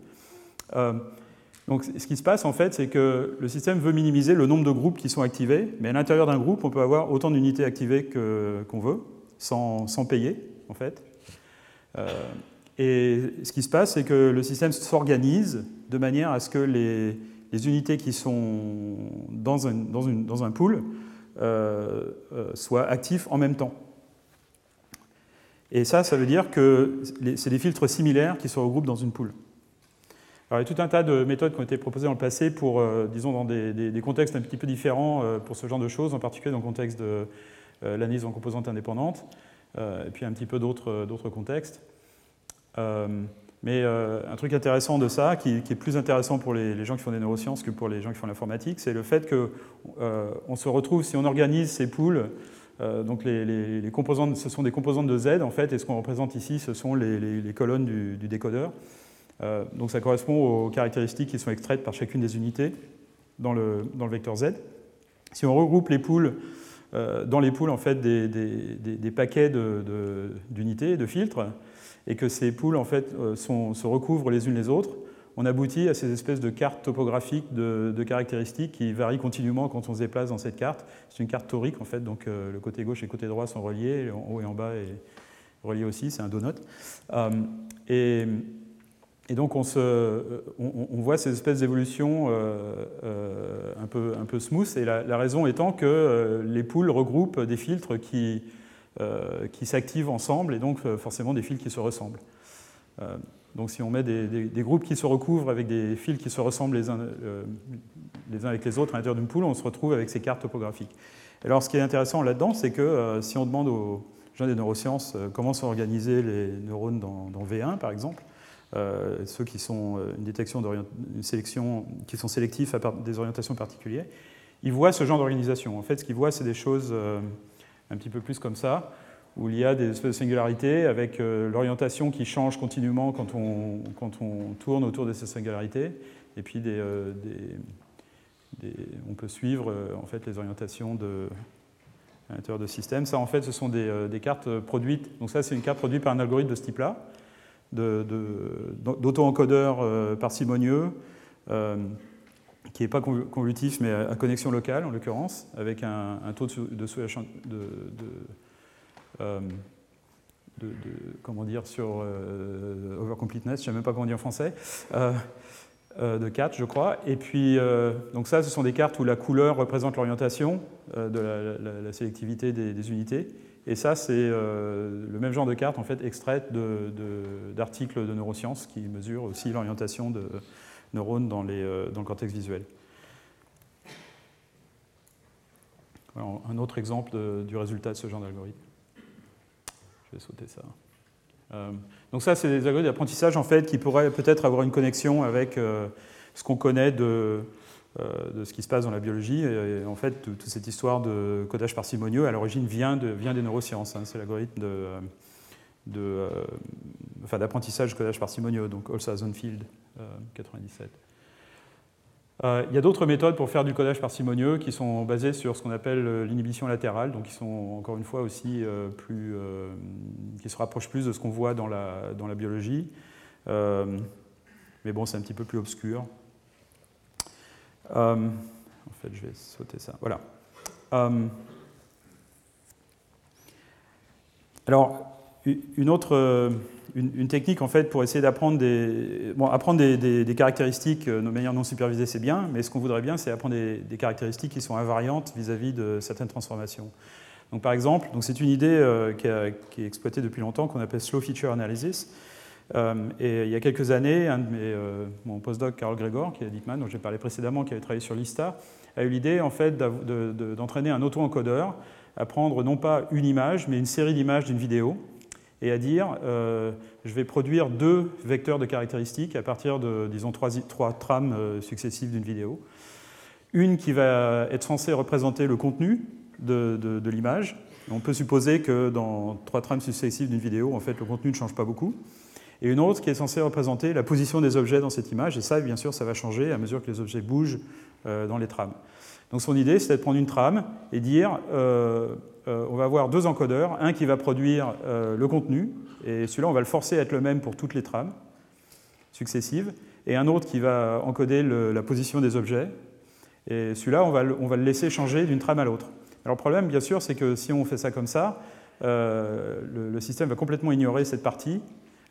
Donc ce qui se passe en fait, c'est que le système veut minimiser le nombre de groupes qui sont activés, mais à l'intérieur d'un groupe, on peut avoir autant d'unités activées qu'on veut, sans, payer en fait. Euh, et ce qui se passe, c'est que le système s'organise de manière à ce que les, unités qui sont dans un, pool euh, euh, soient actives en même temps. Et ça, ça veut dire que c'est des filtres similaires qui se regroupent dans une pool. Alors, il y a tout un tas de méthodes qui ont été proposées dans le passé pour, disons, dans des, contextes un petit peu différents pour ce genre de choses, en particulier dans le contexte de l'analyse en composantes indépendantes, et puis un petit peu d'autres contextes. mais un truc intéressant de ça, qui, est plus intéressant pour les, gens qui font des neurosciences que pour les gens qui font l'informatique, c'est le fait qu'on se retrouve, si on organise ces pools, donc les, composantes, ce sont des composantes de Z en fait, et ce qu'on représente ici, ce sont les, colonnes du, décodeur. Euh, donc ça correspond aux caractéristiques qui sont extraites par chacune des unités dans le, dans le vecteur Z. Si on regroupe les poules, euh, dans les poules en fait, des, paquets d'unités, de, filtres, et que ces poules en fait, euh, se recouvrent les unes les autres, on aboutit à ces espèces de cartes topographiques de, caractéristiques qui varient continuellement quand on se déplace dans cette carte. C'est une carte torique en fait, donc le côté gauche et le côté droit sont reliés, en haut et en bas est relié aussi, c'est un donut. Et donc euh, on, voit ces espèces d'évolutions euh, euh, un, peu, smooth, et la, raison étant que les poules regroupent des filtres qui, s'activent ensemble, et donc forcément des fils qui se ressemblent. donc si on met des, groupes qui se recouvrent avec des fils qui se ressemblent les uns, avec les autres à l'intérieur d'une poule, on se retrouve avec ces cartes topographiques. Alors ce qui est intéressant là-dedans, c'est que si on demande aux gens des neurosciences comment sont organisés les neurones dans V1 par exemple, euh, ceux qui sont euh, une sélection, qui sont sélectifs à des orientations particulières, ils voient ce genre d'organisation. En fait, ce qu'ils voient, c'est des choses euh, un petit peu plus comme ça, où il y a des espèces de singularités avec l'orientation qui change continuellement quand on, quand on, tourne autour de ces singularités, et puis on peut suivre en fait les orientations à l'intérieur de systèmes. Ça, en fait, ce sont des, des cartes produites. Donc ça, c'est une carte produite par un algorithme de ce type-là d'auto-encodeurs euh, parcimonieux, euh, qui n'est pas convolutif, mais à connexion locale en l'occurrence, avec un, taux de, de, euh, de, de, comment dire, sur overcompleteness, je ne sais même pas comment dire en français, de 4, je crois. Et puis, donc ça, ce sont des cartes où la couleur représente l'orientation de la, sélectivité des unités. Et ça, c'est euh, le même genre de carte en fait, extraite d'articles de, neurosciences qui mesurent aussi l'orientation de neurones dans, euh, le cortex visuel. un autre exemple du résultat de ce genre d'algorithme. Je vais sauter ça. Euh, donc ça, c'est des algorithmes d'apprentissage en fait, qui pourraient peut-être avoir une connexion avec ce qu'on connaît de, de ce qui se passe dans la biologie. Et, en fait, toute cette histoire de codage parcimonieux, à l'origine, vient, de, vient des neurosciences. Hein. C'est l'algorithme de, de euh, d'apprentissage codage parcimonieux, donc Olsa Zonfield, 97. Euh, il y a d'autres méthodes pour faire du codage parcimonieux qui sont basées sur ce qu'on appelle l'inhibition latérale, donc qui sont encore une fois aussi plus, qui se rapprochent plus de ce qu'on voit dans la biologie. mais bon, c'est un petit peu plus obscur. Euh, en fait, je vais sauter ça. Voilà. Euh, alors, une autre une, technique en fait pour essayer d'apprendre des bon, apprendre des, caractéristiques de manière non supervisée, c'est bien, mais ce qu'on voudrait bien, c'est apprendre des, caractéristiques qui sont invariantes vis-à-vis de certaines transformations. Donc, par exemple, c'est une idée qui, est exploitée depuis longtemps qu'on appelle Slow Feature Analysis. Et il y a quelques années, mes, mon postdoc Carl Gregor, qui est à dont j'ai parlé précédemment, qui avait travaillé sur Lista, a eu l'idée en fait d'entraîner un auto-encodeur à prendre non pas une image, mais une série d'images d'une vidéo, et à dire euh, je vais produire deux vecteurs de caractéristiques à partir de, disons, trois, trames euh, successives d'une vidéo. Une qui va être censée représenter le contenu de, de, l'image. On peut supposer que dans trois trames successives d'une vidéo, en fait, le contenu ne change pas beaucoup. Et une autre qui est censée représenter la position des objets dans cette image. Et ça, bien sûr, ça va changer à mesure que les objets bougent euh, dans les trames. Donc son idée, c'est de prendre une trame et dire, euh, euh, on va avoir deux encodeurs, un qui va produire le contenu, et celui-là, on va le forcer à être le même pour toutes les trames successives, et un autre qui va encoder la position des objets, et celui-là, on va, on va le laisser changer d'une trame à l'autre. Alors le problème, bien sûr, c'est que si on fait ça comme ça, le, système va complètement ignorer cette partie,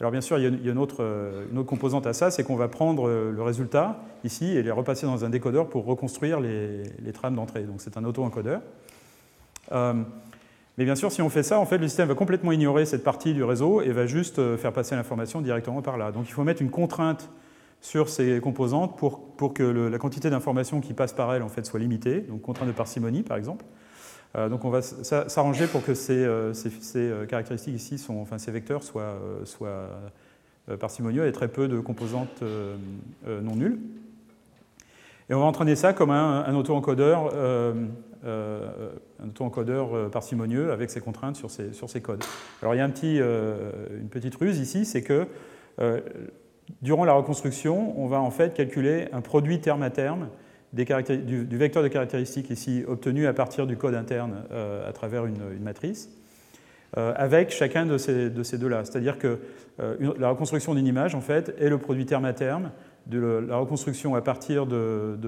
alors bien sûr, il y a une autre, euh, une autre composante à ça, c'est qu'on va prendre euh, le résultat ici et les repasser dans un décodeur pour reconstruire les, trames d'entrée. Donc c'est un auto-encodeur. Euh, mais bien sûr, si on fait ça, en fait, le système va complètement ignorer cette partie du réseau et va juste faire passer l'information directement par là. Donc il faut mettre une contrainte sur ces composantes pour, pour que la quantité d'informations qui passe par elles en fait, soit limitée, donc contrainte de parcimonie par exemple. Euh, donc on va s'arranger pour que ces, euh, euh, caractéristiques ici, sont, enfin ces vecteurs soient, parcimonieux et très peu de composantes non nulles. Et on va entraîner ça comme un, auto-encodeur un auto-encodeur parcimonieux avec ses contraintes sur ces codes. Alors il y a une petite ruse ici, c'est que durant la reconstruction, on va en fait calculer un produit terme à terme du, vecteur de caractéristiques ici obtenu à partir du code interne euh, à travers une, matrice, euh, avec chacun de ces, de ces deux-là. C'est-à-dire que euh, la reconstruction d'une image, en fait, est le produit terme à terme de la reconstruction à partir de,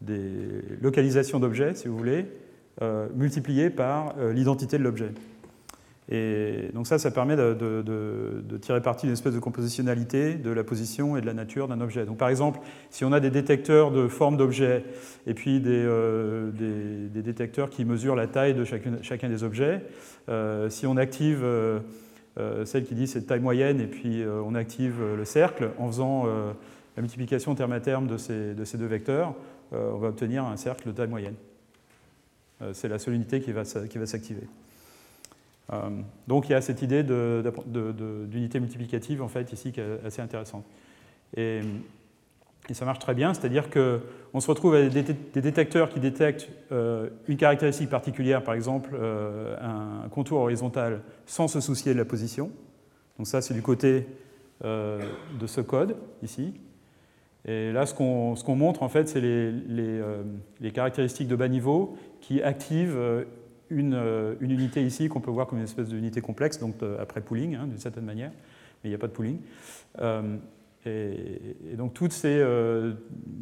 des localisations d'objets, si vous voulez, multiplié par l'identité de l'objet. Et donc ça, ça permet de, tirer parti d'une espèce de compositionnalité de la position et de la nature d'un objet. Donc par exemple, si on a des détecteurs de forme d'objets et puis des, euh, détecteurs qui mesurent la taille de chacun, des objets, euh, si on active euh, celle qui dit c'est taille moyenne et puis on active le cercle en faisant la multiplication terme à terme de ces, de ces deux vecteurs, on va obtenir un cercle de taille moyenne. c'est la seule unité qui va s'activer. Euh, donc il y a cette idée d'unité multiplicative en fait ici qui est assez intéressante. Et, ça marche très bien, c'est-à-dire qu'on se retrouve avec des, détecteurs qui détectent euh, une caractéristique particulière, par exemple euh, un contour horizontal, sans se soucier de la position. Donc ça c'est du côté de ce code ici. Et là, ce qu'on montre, en fait, c'est les, les, caractéristiques de bas niveau qui activent euh, une, unité ici qu'on peut voir comme une espèce d'unité complexe, donc euh, après pooling, hein, d'une certaine manière, mais il n'y a pas de pooling. Euh, et, donc toutes ces,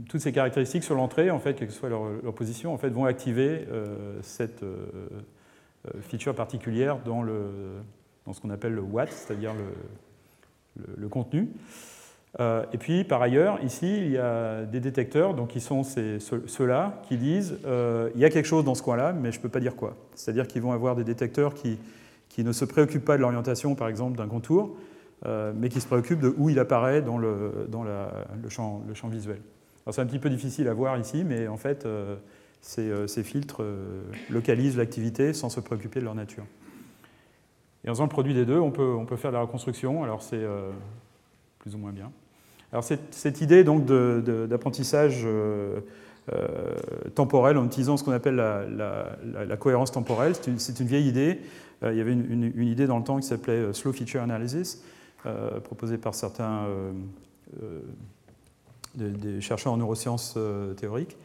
toutes ces caractéristiques sur l'entrée, en fait, quelle que soit leur, position, en fait, vont activer cette feature particulière dans, le, dans ce qu'on appelle le what, c'est-à-dire le, le, contenu. Euh, et puis, par ailleurs, ici, il y a des détecteurs, donc qui sont ceux-là, qui disent euh, il y a quelque chose dans ce coin-là, mais je ne peux pas dire quoi. C'est-à-dire qu'ils vont avoir des détecteurs qui, ne se préoccupent pas de l'orientation, par exemple, d'un contour, euh, mais qui se préoccupent de où il apparaît dans le, champ, visuel. Alors, c'est un petit peu difficile à voir ici, mais en fait, ces, ces, filtres localisent l'activité sans se préoccuper de leur nature. Et en faisant le produit des deux, on peut, on peut faire de la reconstruction. Alors, c'est plus ou moins bien. Alors cette, idée donc d'apprentissage euh, euh, temporel en utilisant ce qu'on appelle la, cohérence temporelle, c'est une, vieille idée. Euh, il y avait une, idée dans le temps qui s'appelait Slow Feature Analysis, proposée par certains des, chercheurs en neurosciences théoriques.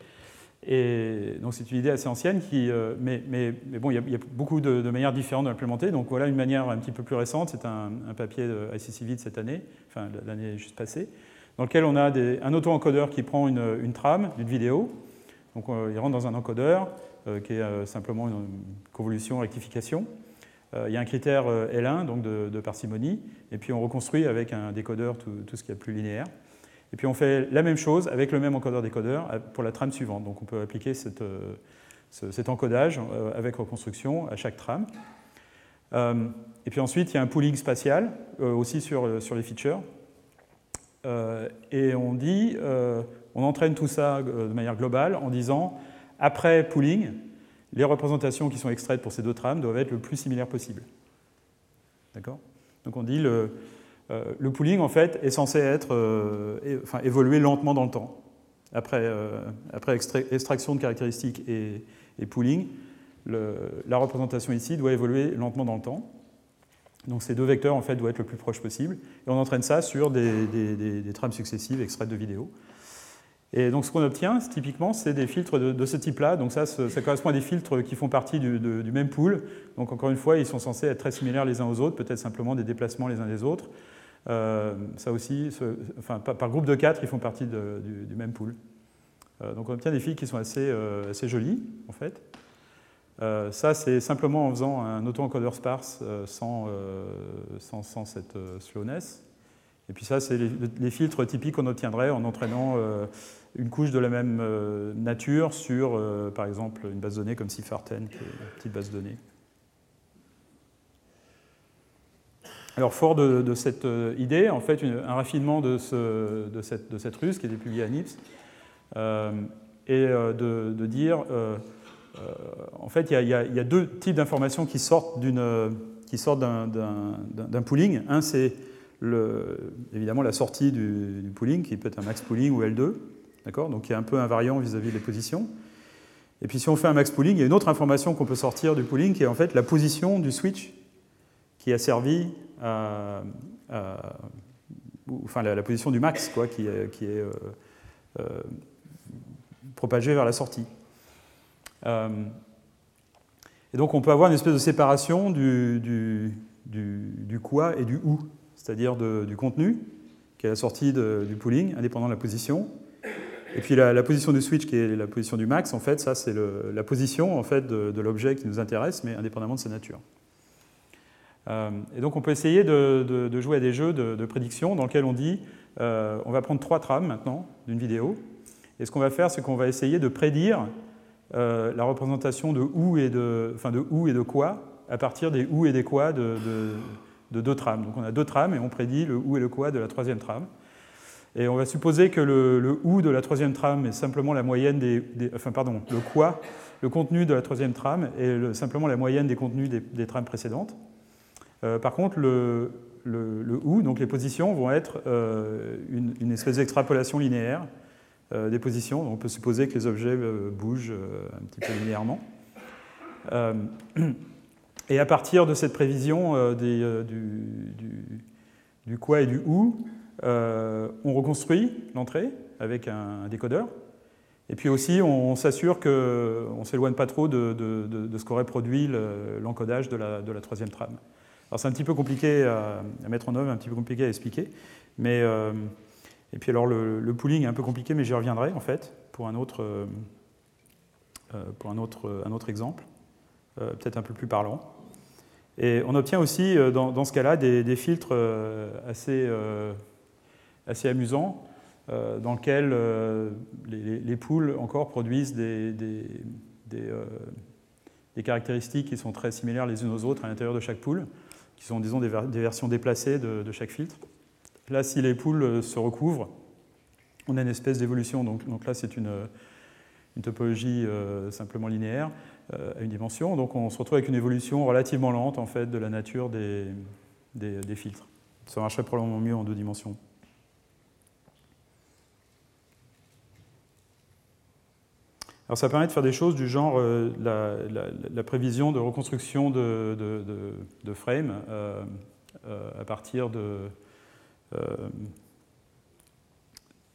Et donc c'est une idée assez ancienne, qui, mais, bon, il y, a, beaucoup de, manières différentes de l'implémenter. Donc voilà une manière un petit peu plus récente, c'est un, papier de ICCV de cette année, enfin l'année juste passée, dans lequel on a un auto-encodeur qui prend une, trame d'une vidéo. Donc il rentre dans un encodeur euh, qui est euh, simplement une convolution rectification. Euh, il y a un critère L1, donc de, parcimonie, et puis on reconstruit avec un décodeur tout, ce qui est plus linéaire. Et puis on fait la même chose avec le même encodeur-décodeur pour la trame suivante. Donc on peut appliquer cet encodage avec reconstruction à chaque trame. et puis ensuite, il y a un pooling spatial aussi sur les features. Et on dit, on entraîne tout ça de manière globale en disant, après pooling, les représentations qui sont extraites pour ces deux trames doivent être le plus similaires possible. D'accord? Donc on dit le, euh, pooling en fait est censé être, euh, enfin, évoluer lentement dans le temps. Euh, après extraction de caractéristiques et, pooling, la représentation ici doit évoluer lentement dans le temps. Donc ces deux vecteurs en fait doivent être le plus proche possible. Et on entraîne ça sur des, trames successives extraites de vidéos. Et donc ce qu'on obtient, typiquement, c'est des filtres de, ce type-là. Donc ça, ça correspond à des filtres qui font partie du, même pool. Donc encore une fois, ils sont censés être très similaires les uns aux autres, peut-être simplement des déplacements les uns des autres. Euh, ça aussi, enfin, par groupe de quatre, ils font partie du, même pool. Euh, donc on obtient des filtres qui sont assez, euh, jolies, en fait. Ça, c'est simplement en faisant un auto-encodeur sparse sans, sans, sans, cette slowness. Et puis ça, c'est les, filtres typiques qu'on obtiendrait en entraînant euh, une couche de la même euh, nature sur, euh, par exemple, une base de données comme Cipher10, qui est une petite base de données. Alors, fort de, cette idée, en fait, un raffinement de, cette, de, cette, ruse qui a été publiée à NIPS, et de, dire, en fait, il y, a, il y a deux types d'informations qui sortent d'un pooling. Un, c'est évidemment la sortie du, pooling, qui peut être un max pooling ou L2, d'accord? Donc qui est un peu invariant vis-à-vis des positions. Et puis si on fait un max pooling, il y a une autre information qu'on peut sortir du pooling, qui est en fait la position du switch qui a servi à, enfin la, position du max, quoi, qui est, euh, euh, propagée vers la sortie. Euh, et donc on peut avoir une espèce de séparation du, quoi et du où c'est-à-dire du contenu, qui est la sortie du pooling, indépendant de la position. Et puis la, position du switch, qui est la position du max, en fait, ça c'est la position en fait, de, l'objet qui nous intéresse, mais indépendamment de sa nature. Euh, et donc on peut essayer de, jouer à des jeux de, prédiction dans lesquels on dit, euh, on va prendre trois trames maintenant d'une vidéo, et ce qu'on va faire, c'est qu'on va essayer de prédire euh, la représentation de où et de, enfin de où et de quoi à partir des où et des quoi de, de deux trames. Donc on a deux trames et on prédit le où et le quoi de la troisième trame. Et on va supposer que le, le où de la troisième trame est simplement la moyenne des, Enfin, pardon, le quoi, le contenu de la troisième trame est simplement la moyenne des contenus des, trames précédentes. Euh, par contre, le, le, le, où, donc les positions, vont être euh, une, espèce d'extrapolation linéaire des positions. On peut supposer que les objets bougent un petit peu linéairement. Et à partir de cette prévision euh, euh, du, quoi et du où, euh, on reconstruit l'entrée avec un, décodeur. Et puis aussi, on, s'assure qu'on ne s'éloigne pas trop de, ce qu'aurait produit l'encodage de, la, troisième trame. Alors c'est un petit peu compliqué à, mettre en œuvre, un petit peu compliqué à expliquer. Mais, et puis alors le, pooling est un peu compliqué, mais j'y reviendrai en fait pour un autre, pour un autre, un autre exemple, peut-être un peu plus parlant. Et on obtient aussi, euh, dans, ce cas-là, des, filtres euh, assez, euh, assez amusants, dans lesquels les, poules encore produisent des, des, caractéristiques qui sont très similaires les unes aux autres à l'intérieur de chaque poule, qui sont, disons, des, versions déplacées de, chaque filtre. Là, si les poules se recouvrent, on a une espèce d'évolution. Donc, donc, là, c'est une, une, topologie simplement linéaire. Euh, à une dimension. Donc on se retrouve avec une évolution relativement lente en fait, de la nature des, des, filtres. Ça marcherait probablement mieux en deux dimensions. Alors ça permet de faire des choses du genre euh, la, prévision de reconstruction de, de, de, frames euh, à partir de...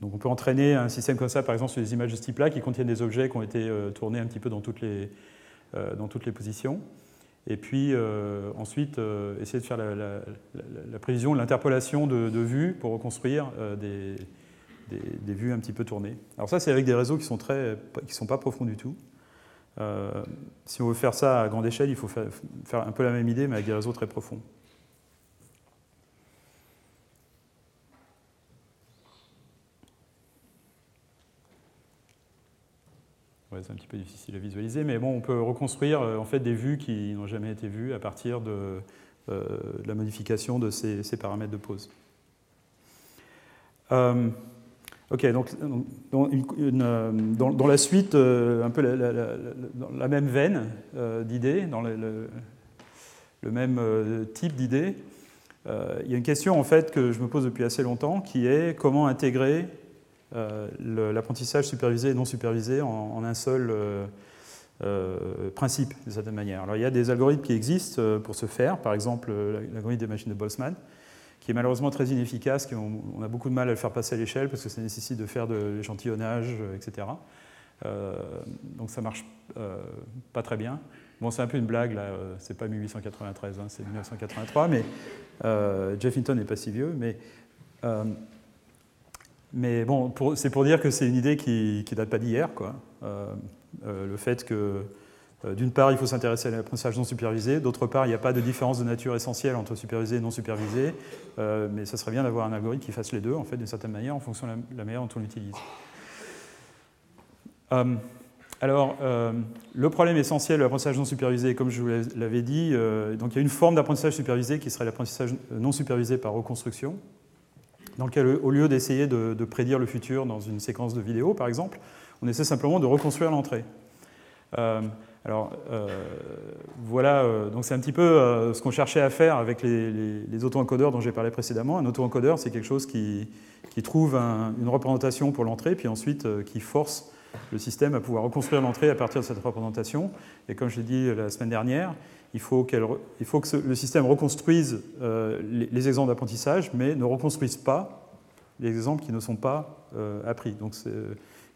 donc on peut entraîner un système comme ça, par exemple, sur des images de ce type-là, qui contiennent des objets qui ont été tournés un petit peu dans toutes les, euh, dans toutes les positions. Et puis euh, ensuite, euh, essayer de faire la, prévision, l'interpolation de, vues pour reconstruire des, des, vues un petit peu tournées. Alors ça, c'est avec des réseaux qui sont très, qui sont pas profonds du tout. si on veut faire ça à grande échelle, il faut faire, faire, un peu la même idée, mais avec des réseaux très profonds. C'est un petit peu difficile à visualiser, mais bon, on peut reconstruire en fait des vues qui n'ont jamais été vues à partir de, la modification de ces, paramètres de pose. Ok, donc dans, la suite, un peu la, dans la même veine d'idées, dans le, même type d'idées, il y a une question en fait que je me pose depuis assez longtemps qui est comment intégrer euh, l'apprentissage supervisé et non supervisé en, un seul euh, euh, principe, de certaine manière. Alors, il y a des algorithmes qui existent pour ce faire, par exemple l'algorithme des machines de Boltzmann, qui est malheureusement très inefficace, on, a beaucoup de mal à le faire passer à l'échelle parce que ça nécessite de faire de l'échantillonnage, etc. donc ça marche pas très bien. Bon, c'est un peu une blague, là, c'est pas 1893, hein, c'est 1983, mais Jeff Hinton n'est pas si vieux, mais mais bon, c'est pour dire que c'est une idée qui ne date pas d'hier. Euh, euh, le fait que, euh, d'une part, il faut s'intéresser à l'apprentissage non supervisé, d'autre part, il n'y a pas de différence de nature essentielle entre supervisé et non supervisé, mais ça serait bien d'avoir un algorithme qui fasse les deux, en fait, d'une certaine manière, en fonction de la, manière dont on l'utilise. alors, le problème essentiel de l'apprentissage non supervisé, comme je vous l'avais dit, donc il y a une forme d'apprentissage supervisé qui serait l'apprentissage non supervisé par reconstruction dans lequel, au lieu d'essayer de, prédire le futur dans une séquence de vidéo, par exemple, on essaie simplement de reconstruire l'entrée. Euh, alors, euh, voilà, euh, donc c'est un petit peu ce qu'on cherchait à faire avec les, auto-encodeurs dont j'ai parlé précédemment. Un auto-encodeur, c'est quelque chose qui, trouve une représentation pour l'entrée, puis ensuite qui force le système à pouvoir reconstruire l'entrée à partir de cette représentation. Et comme je l'ai dit la semaine dernière, il faut, il faut que le système reconstruise euh, les, exemples d'apprentissage, mais ne reconstruise pas les exemples qui ne sont pas euh, appris, donc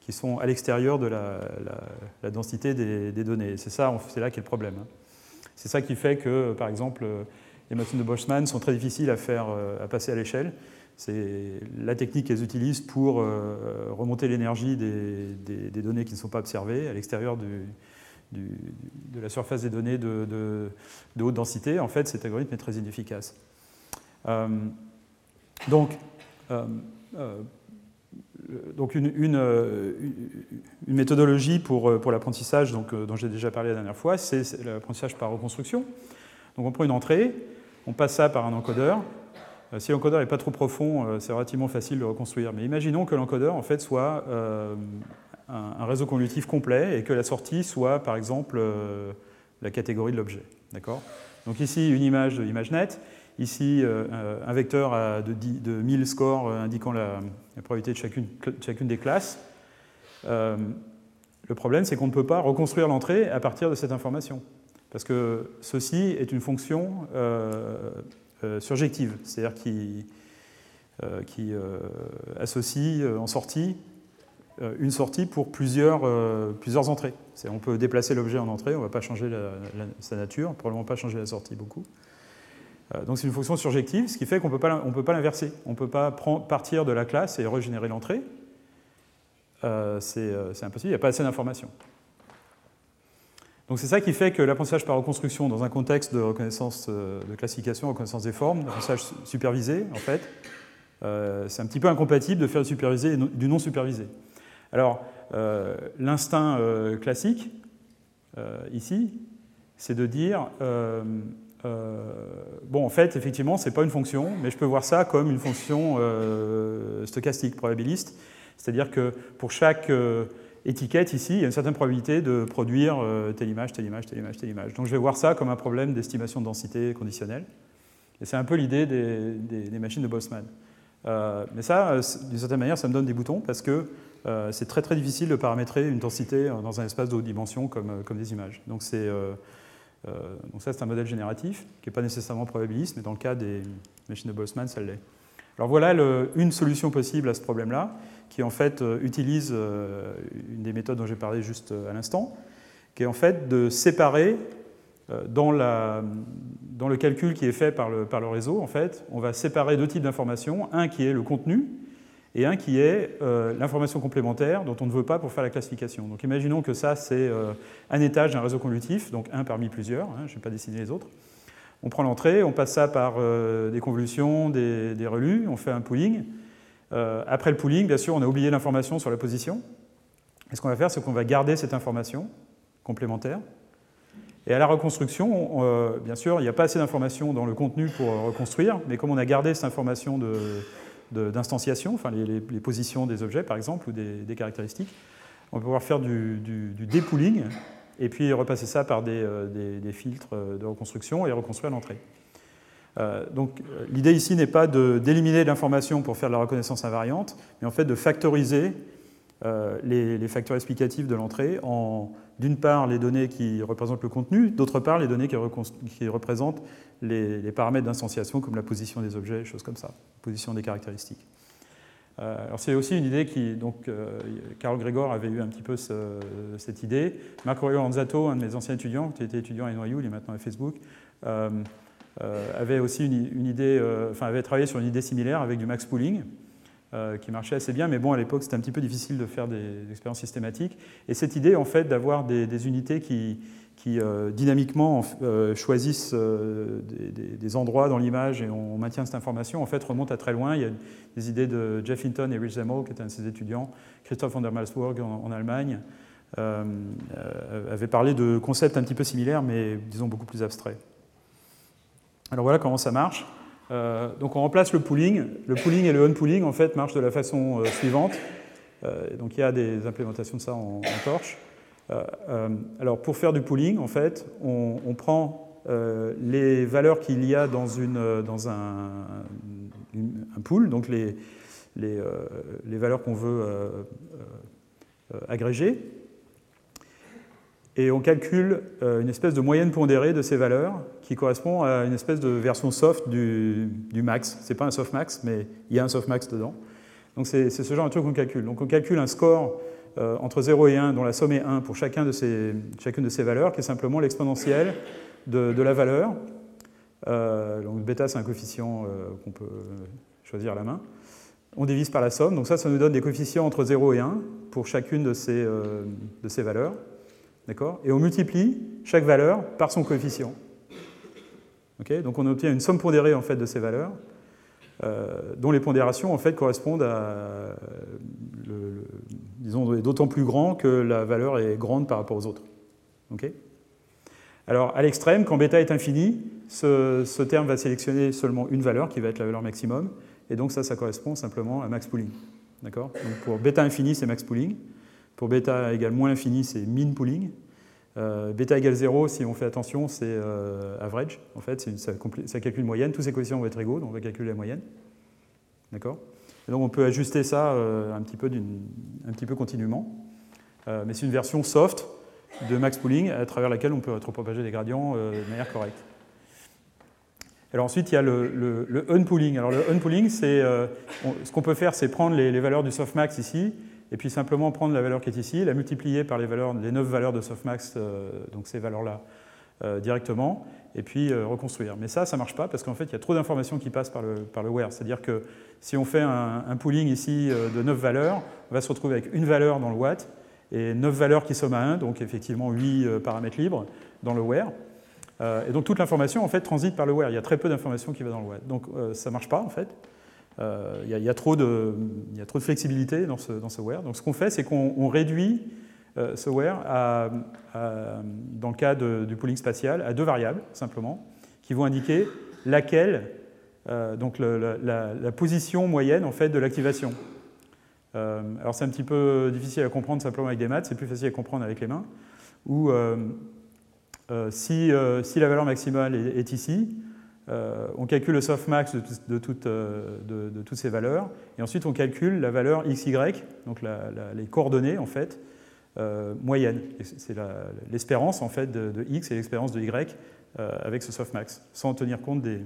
qui sont à l'extérieur de la, densité des, données. C'est là qu'est le problème. Hein. C'est ça qui fait que, par exemple, les machines de Boltzmann sont très difficiles à, faire, euh, à passer à l'échelle. C'est la technique qu'elles utilisent pour remonter l'énergie des, données qui ne sont pas observées à l'extérieur du, de la surface des données de, haute densité, en fait, cet algorithme est très inefficace. Euh, donc, euh, euh, donc une, méthodologie pour, pour l'apprentissage dont j'ai déjà parlé la dernière fois, c'est l'apprentissage par reconstruction. Donc on prend une entrée, on passe ça par un encodeur. Si l'encodeur n'est pas trop profond, c'est relativement facile de reconstruire. Mais imaginons que l'encodeur en fait, soit un, réseau convolutif complet et que la sortie soit, par exemple, euh, la catégorie de l'objet. Donc ici, une image de ImageNet. Ici, euh, un vecteur de, de 1000 scores euh, indiquant la, probabilité de chacune, des classes. le problème, c'est qu'on ne peut pas reconstruire l'entrée à partir de cette information. Parce que ceci est une fonction surjective, c'est-à-dire qui, associe en sortie euh, une sortie pour plusieurs, euh, plusieurs entrées. On peut déplacer l'objet en entrée, on ne va pas changer sa nature, probablement pas changer la sortie beaucoup. Euh, donc c'est une fonction surjective, ce qui fait qu'on ne peut pas l'inverser. On ne peut pas partir de la classe et régénérer l'entrée. c'est impossible, il n'y a pas assez d'informations. Donc c'est ça qui fait que l'apprentissage par reconstruction dans un contexte de reconnaissance de classification, reconnaissance des formes, d'apprentissage supervisé, en fait, c'est un petit peu incompatible de faire du supervisé et du non supervisé. Alors, euh, l'instinct euh, classique, euh, ici, c'est de dire, bon, en fait, effectivement, ce n'est pas une fonction, mais je peux voir ça comme une fonction stochastique, probabiliste. C'est-à-dire que pour chaque étiquette ici, il y a une certaine probabilité de produire telle image, telle image, telle image, telle image. Donc je vais voir ça comme un problème d'estimation de densité conditionnelle. Et c'est un peu l'idée des, machines de Boltzmann. mais ça, d'une certaine manière, ça me donne des boutons parce que euh, c'est très très difficile de paramétrer une densité dans un espace de haute dimension comme, euh, comme des images. Donc, euh, donc ça, c'est un modèle génératif qui n'est pas nécessairement probabiliste, mais dans le cas des machines de Boltzmann, ça l'est. Alors voilà une solution possible à ce problème-là, qui en fait utilise une des méthodes dont j'ai parlé juste à l'instant, qui est en fait de séparer dans, la, dans, le calcul qui est fait par le, par le réseau, en fait, on va séparer deux types d'informations. Un qui est le contenu, et un qui est euh, l'information complémentaire dont on ne veut pas pour faire la classification. Donc imaginons que ça, c'est euh, un étage d'un réseau convolutif, donc un parmi plusieurs, hein, je ne vais pas dessiner les autres. On prend l'entrée, on passe ça par euh, des convolutions, des, relus, on fait un pooling. après le pooling, bien sûr, on a oublié l'information sur la position. Et ce qu'on va faire, c'est qu'on va garder cette information complémentaire. Et à la reconstruction, bien sûr, il n'y a pas assez d'informations dans le contenu pour reconstruire, mais comme on a gardé cette information d'instanciation, enfin les, positions des objets par exemple, ou des, caractéristiques, on va pouvoir faire du, du, dépooling et puis repasser ça par des, des, filtres de reconstruction et reconstruire l'entrée. Euh, donc l'idée ici n'est pas d'éliminer l'information pour faire de la reconnaissance invariante, mais en fait de factoriser euh, les, facteurs explicatifs de l'entrée en, d'une part, les données qui représentent le contenu, d'autre part, les données qui, représentent les, paramètres d'instanciation, comme la position des objets, choses comme ça, position des caractéristiques. Euh, alors c'est aussi une idée qui, donc, Carl Gregor avait eu un petit peu cette idée. Marc Aurelio Anzato, un de mes anciens étudiants, qui était étudiant à NYU, il est maintenant à Facebook, avait aussi une, idée, enfin avait travaillé sur une idée similaire avec du max pooling. Euh, qui marchait assez bien, mais bon, à l'époque, c'était un petit peu difficile de faire des, expériences systématiques. Et cette idée, en fait, d'avoir des, unités qui, euh, dynamiquement euh, choisissent des, endroits dans l'image et on maintient cette information, en fait, remonte à très loin. Il y a des idées de Jeff Hinton et Rich Zemmour, qui est un de ses étudiants, Christophe van der Malsburg en, Allemagne, avaient parlé de concepts un petit peu similaires, mais disons beaucoup plus abstraits. Alors voilà comment ça marche. Euh, donc on remplace le pooling. Le pooling et le unpooling en fait marchent de la façon euh, suivante. Euh, donc il y a des implémentations de ça en, torche. alors pour faire du pooling, en fait, on, prend les valeurs qu'il y a dans, une, dans un, pool, donc les, les valeurs qu'on veut agréger, et on calcule euh, une espèce de moyenne pondérée de ces valeurs qui correspond à une espèce de version soft du, max. Ce n'est pas un softmax, mais il y a un softmax dedans. Donc c'est ce genre de truc qu'on calcule. Donc on calcule un score euh, entre 0 et 1 dont la somme est 1 pour chacun de ces, chacune de ces valeurs, qui est simplement l'exponentielle de, la valeur. Euh, donc bêta, c'est un coefficient qu'on peut choisir à la main. On divise par la somme. Donc ça, ça nous donne des coefficients entre 0 et 1 pour chacune de ces, de ces valeurs. Et on multiplie chaque valeur par son coefficient. Donc on obtient une somme pondérée en fait, de ces valeurs, euh, dont les pondérations en fait, correspondent à, disons, d'autant plus grand que la valeur est grande par rapport aux autres. Alors à l'extrême, quand bêta est infini, ce, terme va sélectionner seulement une valeur qui va être la valeur maximum, et donc ça, ça correspond simplement à max pooling. Donc pour bêta infini, c'est max pooling. Pour bêta égale moins l'infini, c'est min pooling. Euh, bêta égale 0, si on fait attention, c'est euh, average. En fait, ça, calcule une moyenne. Tous ces coefficients vont être égaux, donc on va calculer la moyenne. D'accord? Et donc on peut ajuster ça euh, un, petit peu un, petit peu continuellement. mais c'est une version soft de max pooling à travers laquelle on peut repropager les gradients de manière correcte. Alors ensuite, il y a le, le, unpooling. Alors le unpooling, c'est ce qu'on peut faire, c'est prendre les, les valeurs du softmax ici et puis simplement prendre la valeur qui est ici, la multiplier par les, valeurs, les 9 valeurs de softmax, euh, donc ces valeurs-là, euh, directement, et puis euh, reconstruire. Mais ça, ça ne marche pas parce qu'en fait, il y a trop d'informations qui passent par le, par le where. C'est-à-dire que si on fait un, pooling ici de 9 valeurs, on va se retrouver avec une valeur dans le watt et 9 valeurs qui somment à 1, donc effectivement 8 paramètres libres dans le where. et donc toute l'information en fait transite par le where. Il y a très peu d'informations qui va dans le watt. Donc ça ne marche pas en fait. Euh, il y, a trop de, flexibilité dans ce, dans where. Donc ce qu'on fait, c'est qu'on réduit euh, ce where, dans le cas du pooling spatial, à deux variables, simplement, qui vont indiquer laquelle, euh, donc la, position moyenne en fait, de l'activation. alors c'est un petit peu difficile à comprendre simplement avec des maths, c'est plus facile à comprendre avec les mains, si, si, la valeur maximale est ici, euh, on calcule le softmax de, euh, de, toutes ces valeurs, et ensuite on calcule la valeur xy, donc les coordonnées en fait, euh, moyennes. C'est l'espérance en fait de, x et l'expérience de y avec ce softmax, sans tenir compte des,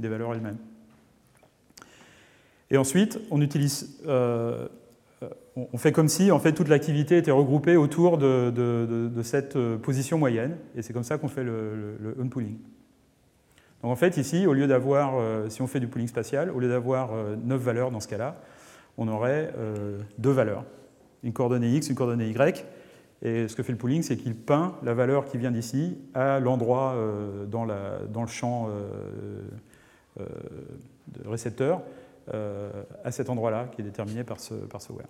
valeurs elles-mêmes. Et ensuite, on fait comme si en fait toute l'activité était regroupée autour de, cette position moyenne, et c'est comme ça qu'on fait le, le unpooling. Donc en fait, ici, au lieu d'avoir, euh, si on fait du pooling spatial, au lieu d'avoir 9 euh, valeurs dans ce cas-là, on aurait euh, deux valeurs, une coordonnée x, une coordonnée y. Et ce que fait le pooling, c'est qu'il peint la valeur qui vient d'ici à l'endroit dans, dans, le champ récepteur, à cet endroit-là, qui est déterminé par ce, par ce where.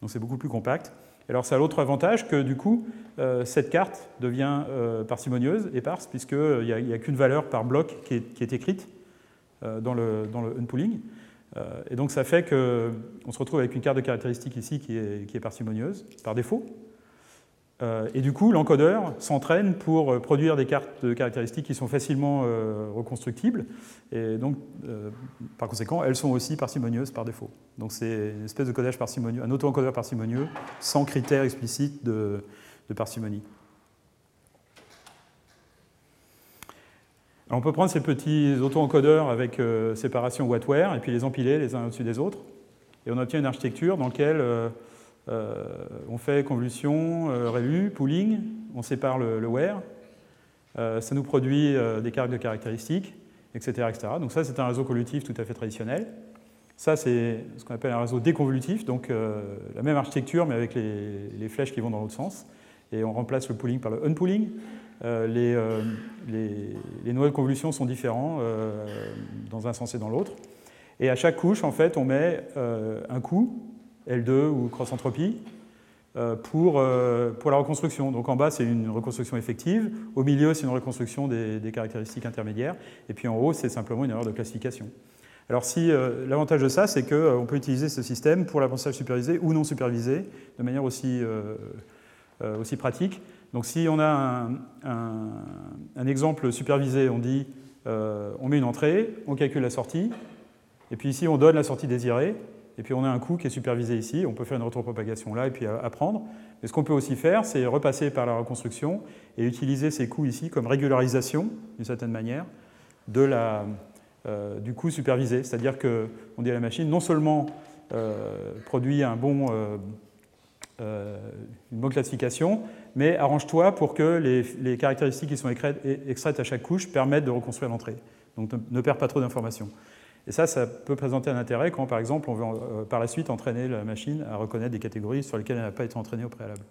Donc c'est beaucoup plus compact. Alors ça a l'autre avantage que du coup, cette carte devient parcimonieuse, éparse, puisqu'il n'y a, qu'une valeur par bloc qui est, écrite dans le, unpooling. et donc ça fait qu'on se retrouve avec une carte de caractéristiques ici qui est parcimonieuse par défaut. Euh, et du coup, l'encodeur s'entraîne pour euh, produire des cartes de caractéristiques qui sont facilement euh, reconstructibles. Et donc, par conséquent, elles sont aussi parcimonieuses par défaut. Donc, c'est une espèce de codage parcimonieux, un auto-encodeur parcimonieux sans critère explicite de, parcimonie. on peut prendre ces petits auto-encodeurs avec séparation Wattware et puis les empiler les uns au-dessus des autres. Et on obtient une architecture dans laquelle on fait convolution, euh, ReLU, pooling, on sépare le, where, euh, ça nous produit des cartes de caractéristiques, etc., etc. Donc ça, c'est un réseau convolutif tout à fait traditionnel. Ça, c'est ce qu'on appelle un réseau déconvolutif, donc la même architecture, mais avec les, flèches qui vont dans l'autre sens. Et on remplace le pooling par le unpooling. les, les, noyaux de convolution sont différents dans un sens et dans l'autre. Et à chaque couche, en fait, on met un coup L2 ou cross-entropie, euh, pour, euh, pour la reconstruction. Donc en bas, c'est une reconstruction effective. Au milieu, c'est une reconstruction des, caractéristiques intermédiaires. Et puis en haut, c'est simplement une erreur de classification. Alors si euh, l'avantage de ça, c'est qu'on peut utiliser ce système pour l'apprentissage supervisé ou non supervisé de manière aussi, aussi pratique. Donc si on a un, un exemple supervisé, on dit on met une entrée, on calcule la sortie, et puis ici on donne la sortie désirée, et puis on a un coût qui est supervisé ici, on peut faire une retropropagation là et puis apprendre. Mais ce qu'on peut aussi faire, c'est repasser par la reconstruction et utiliser ces coûts ici comme régularisation, d'une certaine manière, de la, euh, du coût supervisé. C'est-à-dire qu'on dit à la machine, non seulement euh, produit un bon, euh, une bonne classification, mais arrange-toi pour que les, les, caractéristiques qui sont extraites à chaque couche permettent de reconstruire l'entrée. Donc ne perds pas trop d'informations. Et ça, ça peut présenter un intérêt quand, par exemple, on veut euh, par la suite entraîner la machine à reconnaître des catégories sur lesquelles elle n'a pas été entraînée au préalable.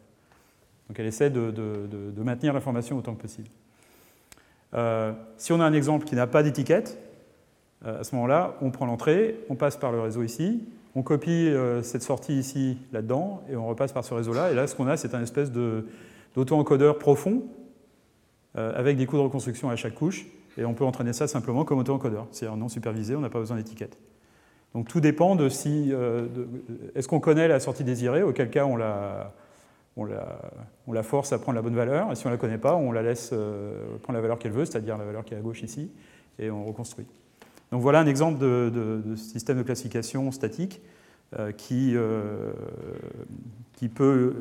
Donc elle essaie de, maintenir l'information autant que possible. Euh, si on a un exemple qui n'a pas d'étiquette, euh, à ce moment-là, on prend l'entrée, on passe par le réseau ici, on copie cette sortie ici, là-dedans, et on repasse par ce réseau-là. Et là, ce qu'on a, c'est un espèce d'auto-encodeur profond, avec des coûts de reconstruction à chaque couche, et on peut entraîner ça simplement comme auto-encodeur. C'est-à-dire non supervisé, on n'a pas besoin d'étiquette. Donc tout dépend de si. Euh, est-ce qu'on connaît la sortie désirée, auquel cas on la, force à prendre la bonne valeur, et si on ne la connaît pas, on la laisse euh, prendre la valeur qu'elle veut, c'est-à-dire la valeur qui est à gauche ici, et on reconstruit. Donc voilà un exemple de, système de classification statique euh, qui peut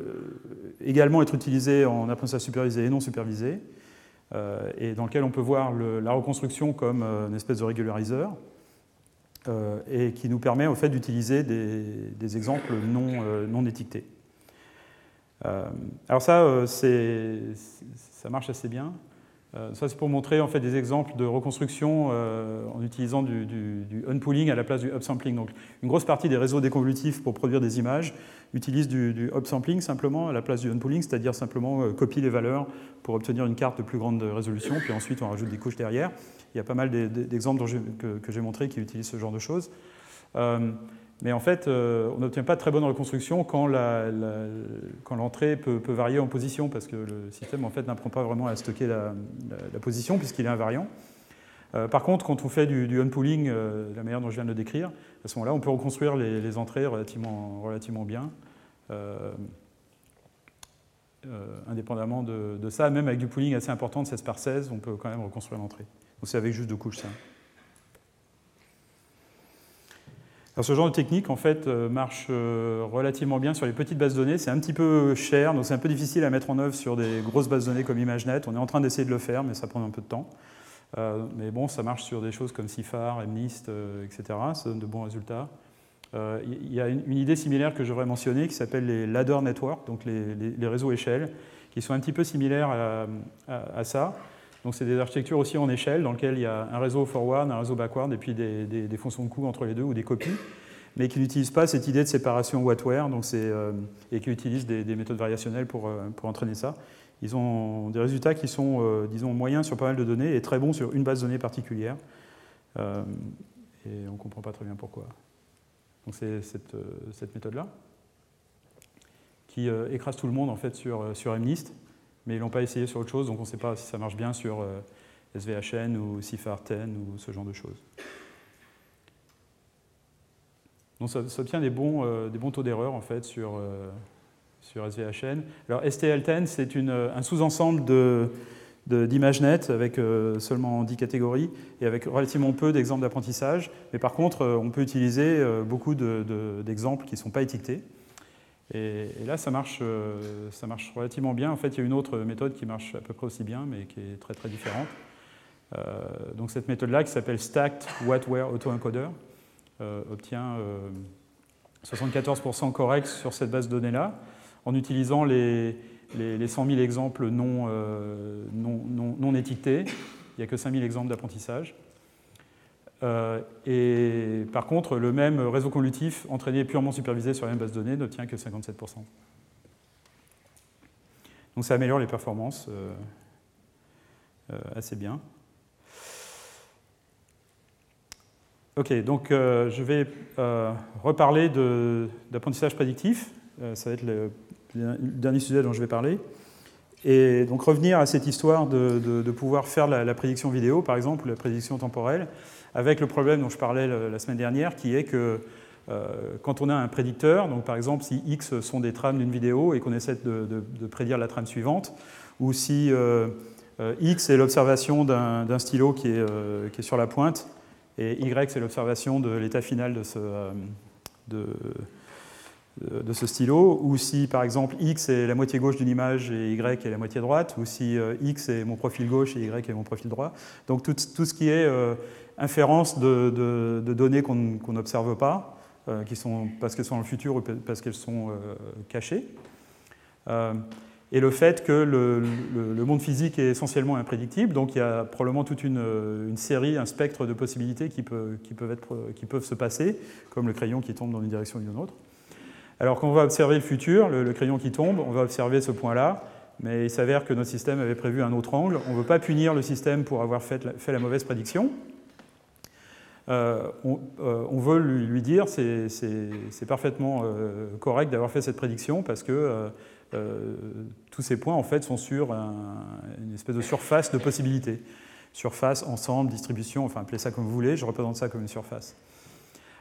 également être utilisé en apprentissage supervisé et non supervisé. Euh, et dans lequel on peut voir la reconstruction comme euh, une espèce de régulariseur, euh, et qui nous permet au fait d'utiliser des, exemples non, non étiquetés. alors ça, ça marche assez bien. Ça, c'est pour montrer en fait des exemples de reconstruction en utilisant du, du, unpooling à la place du upsampling. Donc, une grosse partie des réseaux déconvolutifs pour produire des images utilise du, du upsampling simplement à la place du unpooling, c'est-à-dire simplement euh, copie les valeurs pour obtenir une carte de plus grande résolution, puis ensuite on rajoute des couches derrière. Il y a pas mal d'exemples que, j'ai montrés qui utilisent ce genre de choses. Euh, mais en fait, euh, on n'obtient pas de très bonne reconstruction quand l'entrée peut, varier en position, parce que le système en fait, n'apprend pas vraiment à stocker la, position, puisqu'il est invariant. par contre, quand on fait du, unpooling, la manière dont je viens de le décrire, à ce moment-là, on peut reconstruire les, entrées relativement, bien, euh, euh, indépendamment de, ça. Même avec du pooling assez important de 16 par 16, on peut quand même reconstruire l'entrée. Donc c'est avec juste deux couches, ça. Alors, ce genre de technique, en fait, euh, marche relativement bien sur les petites bases de données. C'est un petit peu cher, donc c'est un peu difficile à mettre en œuvre sur des grosses bases de données comme ImageNet. On est en train d'essayer de le faire, mais ça prend un peu de temps. Euh, mais bon, ça marche sur des choses comme CIFAR, MNIST, euh, etc. Ça donne de bons résultats. Euh, il y a une, idée similaire que j'aurais mentionnée qui s'appelle les ladder networks, donc les, réseaux échelles, qui sont un petit peu similaires à, ça. Donc c'est des architectures aussi en échelle dans lesquelles il y a un réseau forward, un réseau backward et puis des, fonctions de coût entre les deux ou des copies, mais qui n'utilisent pas cette idée de séparation Wattware donc et qui utilisent des, méthodes variationnelles pour, pour entraîner ça ils ont des résultats qui sont, euh, disons, moyens sur pas mal de données et très bons sur une base de données particulière. Euh, et on ne comprend pas très bien pourquoi. Donc c'est cette, euh, méthode-là. qui écrase tout le monde en fait sur, sur MNIST, mais ils l'ont pas essayé sur autre chose, donc on ne sait pas si ça marche bien sur SVHN ou CIFAR10 ou ce genre de choses. Donc ça, obtient des bons, des bons taux d'erreur en fait sur, sur SVHN. Alors STL10, c'est un sous-ensemble de, d'ImageNet avec euh, seulement 10 catégories et avec relativement peu d'exemples d'apprentissage. Mais par contre, euh, on peut utiliser euh, beaucoup d'exemples qui ne sont pas étiquetés. Et, là, ça marche, ça marche relativement bien. En fait, il y a une autre méthode qui marche à peu près aussi bien, mais qui est très très différente. donc cette méthode-là, qui s'appelle Stacked Wetware Autoencoder, obtient 74% correct sur cette base de données-là, en utilisant les, les, 100 000 exemples euh, non, non, non, étiquetés. Il n'y a que 5 000 exemples d'apprentissage. Euh, et par contre, le même réseau convolutif entraîné purement supervisé sur la même base de données n'obtient que 57%. Donc ça améliore les performances euh, assez bien. Ok, donc je vais reparler d'apprentissage prédictif. ça va être le dernier sujet dont je vais parler. Et donc revenir à cette histoire de, pouvoir faire la, prédiction vidéo, par exemple, la prédiction temporelle, avec le problème dont je parlais la, semaine dernière, qui est que euh, quand on a un prédicteur, donc par exemple si X sont des trames d'une vidéo et qu'on essaie de, prédire la trame suivante, ou si euh, euh, X est l'observation d'un stylo qui est, sur la pointe, et Y c'est l'observation de l'état final de ce, stylo, ou si par exemple x est la moitié gauche d'une image et y est la moitié droite, ou si x est mon profil gauche et y est mon profil droit. Donc tout, ce qui est inférence de, données qu'on n'observe pas, euh, parce qu'elles sont dans le futur ou parce qu'elles sont cachées. et le fait que le, monde physique est essentiellement imprédictible, donc il y a probablement toute une, série, un spectre de possibilités qui peuvent se passer, comme le crayon qui tombe dans une direction ou une autre. Alors quand on va observer le futur, le, crayon qui tombe, on va observer ce point-là, mais il s'avère que notre système avait prévu un autre angle. On ne veut pas punir le système pour avoir fait la, mauvaise prédiction. Euh, euh, on, veut lui, dire c'est c'est parfaitement euh, correct d'avoir fait cette prédiction parce que tous ces points en fait sont sur une espèce de surface de possibilités. Surface, ensemble, distribution, enfin appelez ça comme vous voulez, je représente ça comme une surface.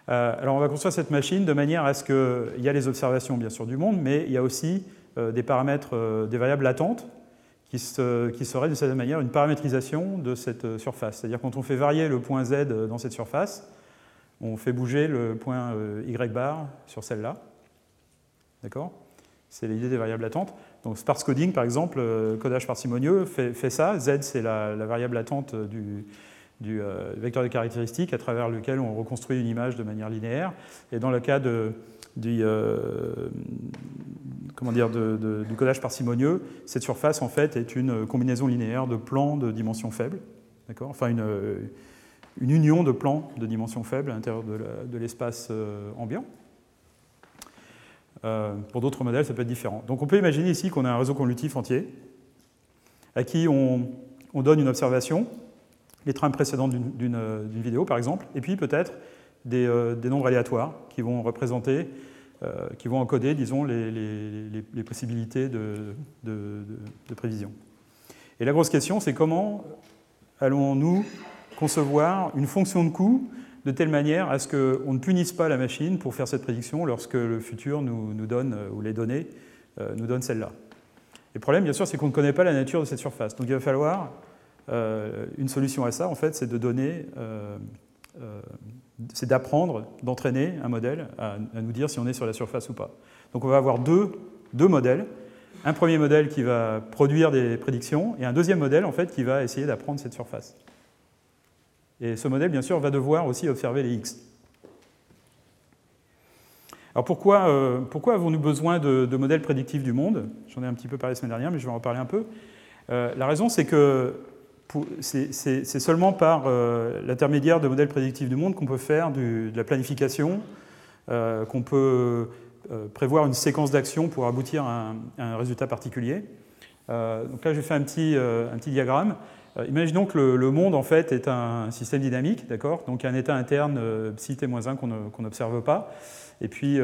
Alors on va construire cette machine de manière à ce qu'il y a les observations bien sûr du monde, mais il y a aussi des paramètres, des variables latentes qui, seraient de cette manière une paramétrisation de cette surface. C'est-à-dire quand on fait varier le point Z dans cette surface, on fait bouger le point Y bar sur celle-là. D'accord? C'est l'idée des variables latentes. Donc sparse coding, par exemple, codage parcimonieux, fait, ça. Z, c'est la, variable latente du, euh, vecteur de caractéristiques à travers lequel on reconstruit une image de manière linéaire. Et dans le cas de, du, euh, comment dire, du codage parcimonieux, cette surface en fait est une combinaison linéaire de plans de dimension faible, enfin une, une, union de plans de dimension faible à l'intérieur de l'espace euh, ambiant. pour d'autres modèles, ça peut être différent. Donc on peut imaginer ici qu'on a un réseau convolutif entier à qui on, on donne une observation les trames précédentes d'une vidéo, par exemple, et puis peut-être des, euh, nombres aléatoires qui vont représenter, euh, qui vont encoder, disons, les, possibilités de, prévision. Et la grosse question, c'est comment allons-nous concevoir une fonction de coût de telle manière à ce qu'on ne punisse pas la machine pour faire cette prédiction lorsque le futur nous, donne, euh, ou les données nous donnent celle-là. Le problème, bien sûr, c'est qu'on ne connaît pas la nature de cette surface. Donc il va falloir une solution à ça, en fait, c'est de donner, c'est d'apprendre, d'entraîner un modèle à, nous dire si on est sur la surface ou pas. Donc on va avoir deux, deux modèles. Un premier modèle qui va produire des prédictions et un deuxième modèle en fait qui va essayer d'apprendre cette surface. Et ce modèle, bien sûr, va devoir aussi observer les X. Alors pourquoi, pourquoi avons-nous besoin de, modèles prédictifs du monde? J'en ai un petit peu parlé la semaine dernière, mais je vais en reparler un peu. la raison, c'est que c'est seulement par euh, l'intermédiaire de modèles prédictifs du monde qu'on peut faire de la planification, euh, qu'on peut euh, prévoir une séquence d'actions pour aboutir à un, résultat particulier. donc là, j'ai fait un petit, un petit diagramme. imaginons que le, monde, en fait, est un système dynamique, d'accord? Donc il y a un état interne psi t-1 qu'on n'observe pas. Et puis,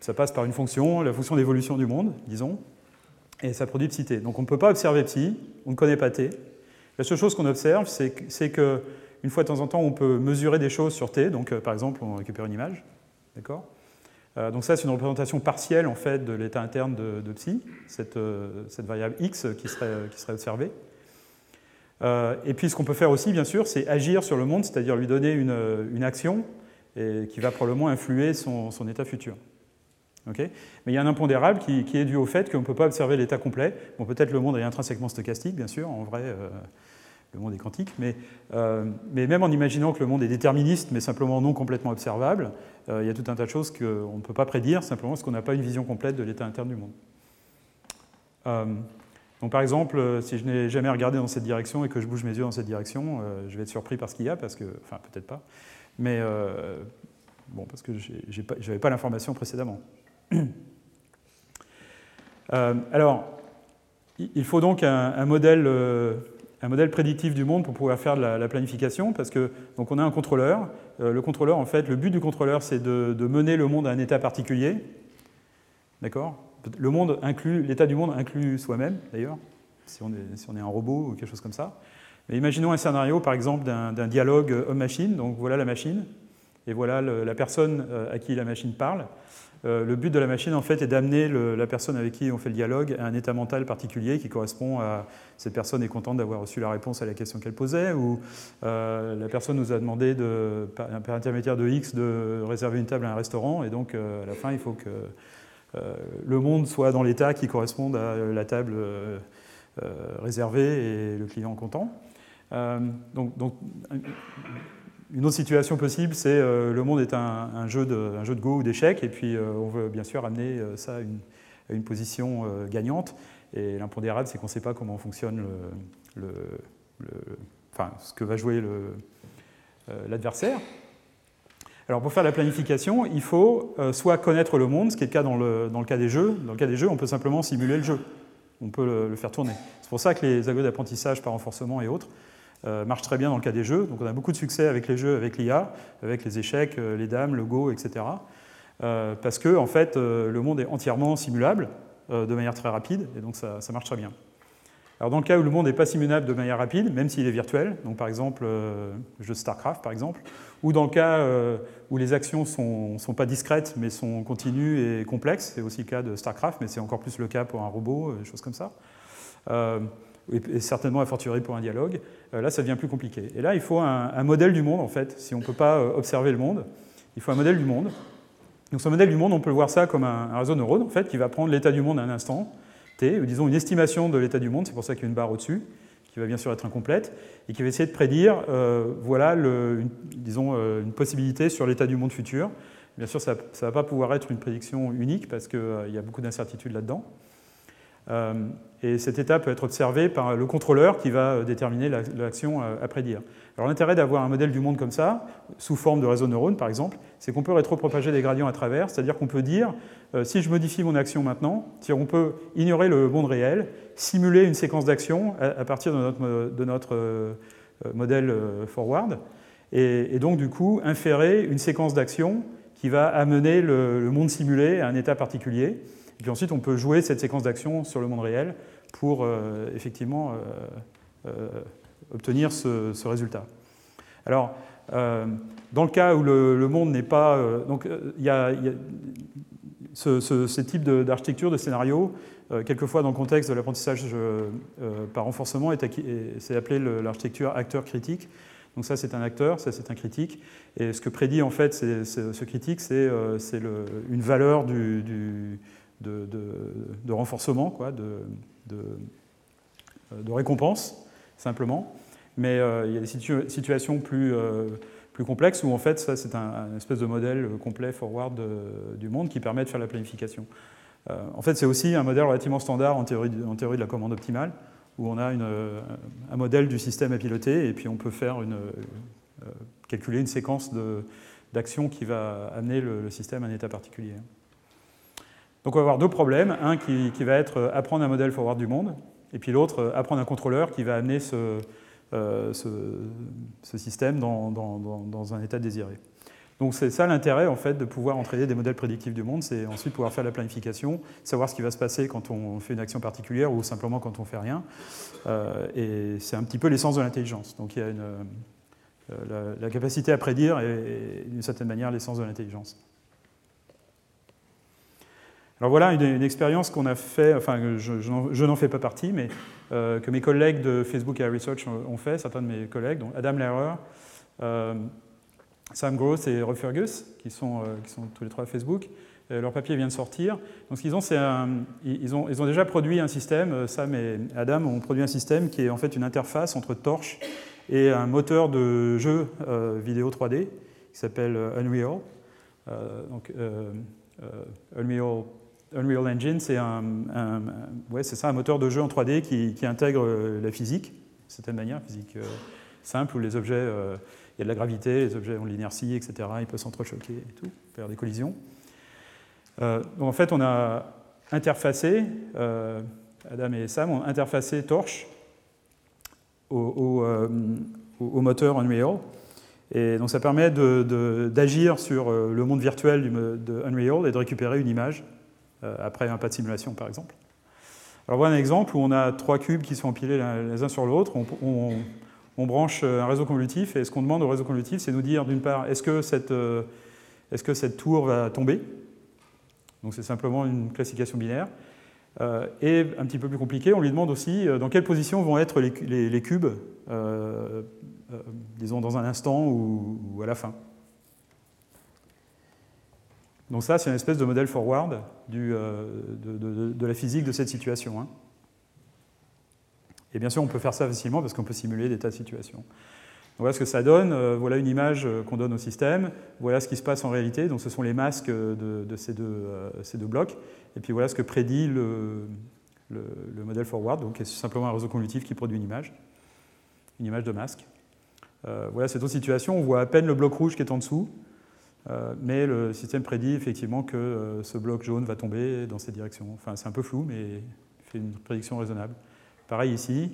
ça passe par une fonction, la fonction d'évolution du monde, disons, et ça produit psi t. Donc on ne peut pas observer psi, on ne connaît pas t. La seule chose qu'on observe, c'est qu'une fois de temps en temps, on peut mesurer des choses sur t. Donc par exemple, on récupère une image, d'accord? Euh, donc ça, c'est une représentation partielle en fait de l'état interne de, psi, cette, euh, variable x qui serait, observée. Euh, et puis ce qu'on peut faire aussi, bien sûr, c'est agir sur le monde, c'est-à-dire lui donner une, action qui va probablement influer son état futur. Mais il y a un impondérable qui, est dû au fait qu'on ne peut pas observer l'état complet. Bon, peut-être le monde est intrinsèquement stochastique, bien sûr, en vrai, le monde est quantique, mais, euh, mais, même en imaginant que le monde est déterministe, mais simplement non complètement observable, euh, il y a tout un tas de choses qu'on ne peut pas prédire, simplement parce qu'on n'a pas une vision complète de l'état interne du monde. Euh, donc par exemple, si je n'ai jamais regardé dans cette direction et que je bouge mes yeux dans cette direction, je vais être surpris par ce qu'il y a, parce que, enfin peut-être pas, mais bon, parce que je n'avais pas, l'information précédemment. Alors, il faut donc un modèle un modèle prédictif du monde pour pouvoir faire de la, planification, parce que donc on a un contrôleur. Euh, le contrôleur, en fait, le but du contrôleur, c'est de, mener le monde à un état particulier. D'accord? Le monde inclut, l'état du monde inclut soi-même, d'ailleurs, si, on est, un robot ou quelque chose comme ça. Mais imaginons un scénario, par exemple, d'un dialogue homme-machine. Donc voilà la machine, et voilà la personne euh, à qui la machine parle. Euh, le but de la machine, en fait, est d'amener la personne avec qui on fait le dialogue à un état mental particulier qui correspond à cette personne est contente d'avoir reçu la réponse à la question qu'elle posait, ou euh, la personne nous a demandé, de, par, intermédiaire de X, de réserver une table à un restaurant, et donc euh, à la fin, il faut que le monde soit dans l'état qui corresponde à la table réservée et le client content. donc, donc une autre situation possible, c'est euh, le monde est un, jeu de, Go ou d'échecs, et puis euh, on veut bien sûr amener euh, ça à une, position gagnante. Et l'impondérable, c'est qu'on ne sait pas comment fonctionne le, enfin, ce que va jouer l'adversaire. Alors pour faire la planification, il faut soit connaître le monde, ce qui est le cas dans le, dans le, cas des jeux. Dans le cas des jeux, on peut simplement simuler le jeu. On peut le, faire tourner. C'est pour ça que les algos d'apprentissage par renforcement et autres marche très bien dans le cas des jeux. Donc on a beaucoup de succès avec les jeux, avec l'IA, avec les échecs, euh, les dames, le Go, etc. Euh, parce que en fait, le monde est entièrement simulable de manière très rapide, et donc ça, marche très bien. Alors dans le cas où le monde n'est pas simulable de manière rapide, même s'il est virtuel, donc par exemple le jeu StarCraft par exemple, ou dans le cas où les actions ne sont, pas discrètes mais sont continues et complexes, c'est aussi le cas de StarCraft, mais c'est encore plus le cas pour un robot, des choses comme ça et certainement a fortiori pour un dialogue, euh, là ça devient plus compliqué. Et là il faut un, modèle du monde en fait, si on ne peut pas euh, observer le monde, il faut un modèle du monde. Donc ce modèle du monde, on peut voir ça comme un, réseau de en fait, qui va prendre l'état du monde à un instant, t, ou disons une estimation de l'état du monde, c'est pour ça qu'il y a une barre au-dessus, qui va bien sûr être incomplète, et qui va essayer de prédire, euh, voilà, disons, une possibilité sur l'état du monde futur. Bien sûr, ça ne va pas pouvoir être une prédiction unique parce qu'il y a beaucoup d'incertitudes là-dedans. Euh, et cet état peut être observé par le contrôleur qui va déterminer l'action à prédire. Alors l'intérêt d'avoir un modèle du monde comme ça, sous forme de réseau de neurones par exemple, c'est qu'on peut rétropropager des gradients à travers, c'est-à-dire qu'on peut dire, euh, si je modifie mon action maintenant, on peut ignorer le monde réel, simuler une séquence d'actions à, partir de notre, euh, modèle forward, et, donc du coup inférer une séquence d'actions qui va amener le monde simulé à un état particulier. Et puis ensuite, on peut jouer cette séquence d'actions sur le monde réel pour euh, effectivement euh, euh, obtenir ce, résultat. Alors, dans le cas où le, monde n'est pas... donc, il y a, ce, ce, type d'architecture, de, scénario, quelquefois dans le contexte de l'apprentissage par renforcement, c'est appelé l'architecture acteur critique. Donc ça, c'est un acteur, ça, c'est un critique. Et ce que prédit en fait ce critique, c'est une valeur de, renforcement, quoi, de, de, récompense, simplement. Mais euh, il y a des situations plus, euh, plus complexes où, en fait, ça, c'est un, espèce de modèle complet forward du monde qui permet de faire la planification. Euh, en fait, c'est aussi un modèle relativement standard en théorie, de la commande optimale, où on a un modèle du système à piloter et puis on peut faire calculer une séquence d'actions qui va amener le système à un état particulier. Donc on va avoir deux problèmes. Un qui, va être euh, apprendre un modèle forward du monde, et puis l'autre, euh, apprendre un contrôleur qui va amener ce, euh, système dans, un état désiré. Donc c'est ça l'intérêt en fait de pouvoir entraîner des modèles prédictifs du monde, c'est ensuite pouvoir faire la planification, savoir ce qui va se passer quand on fait une action particulière ou simplement quand on fait rien. Et c'est un petit peu l'essence de l'intelligence. Donc il y a la, capacité à prédire est d'une certaine manière l'essence de l'intelligence. Alors voilà une, expérience qu'on a fait, enfin je, n'en fais pas partie, mais euh, que mes collègues de Facebook AI Research ont fait, certains de mes collègues, donc Adam Lehrer, Sam Gross et Roy Fergus, qui sont, euh, tous les trois à Facebook. Euh, leur papier vient de sortir. Donc ce qu'ils ont, c'est ils, ont, ils ont déjà produit un système, euh, Sam et Adam ont produit un système qui est en fait une interface entre Torch et un moteur de jeu vidéo 3D qui s'appelle Unreal. donc Unreal, Unreal, Engine, c'est un, ça, un moteur de jeu en 3D qui, intègre la physique, de certaine manière, physique simple, où les objets il y a de la gravité, les objets ont de l'inertie, etc. Ils peuvent s'entrechoquer et tout, faire des collisions. Euh, en fait, on a interfacé, euh, Adam et Sam ont interfacé Torch au, euh, moteur Unreal. Et donc ça permet d'agir sur le monde virtuel de Unreal et de récupérer une image après un pas de simulation, par exemple. Alors voilà un exemple où on a trois cubes qui sont empilés les uns sur l'autre. on, on branche euh, un réseau convolutif et ce qu'on demande au réseau convolutif, c'est nous dire d'une part, est-ce que, cette, euh, tour va tomber? Donc c'est simplement une classification binaire. Euh, et un petit peu plus compliqué, on lui demande aussi dans quelle position vont être les, cubes, disons dans un instant ou, à la fin. Donc ça, c'est une espèce de modèle forward du, de, la physique de cette situation. Hein. Et bien sûr, on peut faire ça facilement parce qu'on peut simuler des tas de situations. voilà ce que ça donne. Euh, voilà une image euh, qu'on donne au système. Voilà ce qui se passe en réalité. Donc ce sont les masques de, ces, deux, euh, blocs. Et puis voilà ce que prédit le, le, modèle forward. Donc c'est simplement un réseau convolutif qui produit une image, une image de masque. voilà cette autre situation. On voit à peine le bloc rouge qui est en dessous. Mais le système prédit effectivement que ce bloc jaune va tomber dans cette direction. Enfin, c'est un peu flou, mais il fait une prédiction raisonnable. Pareil ici,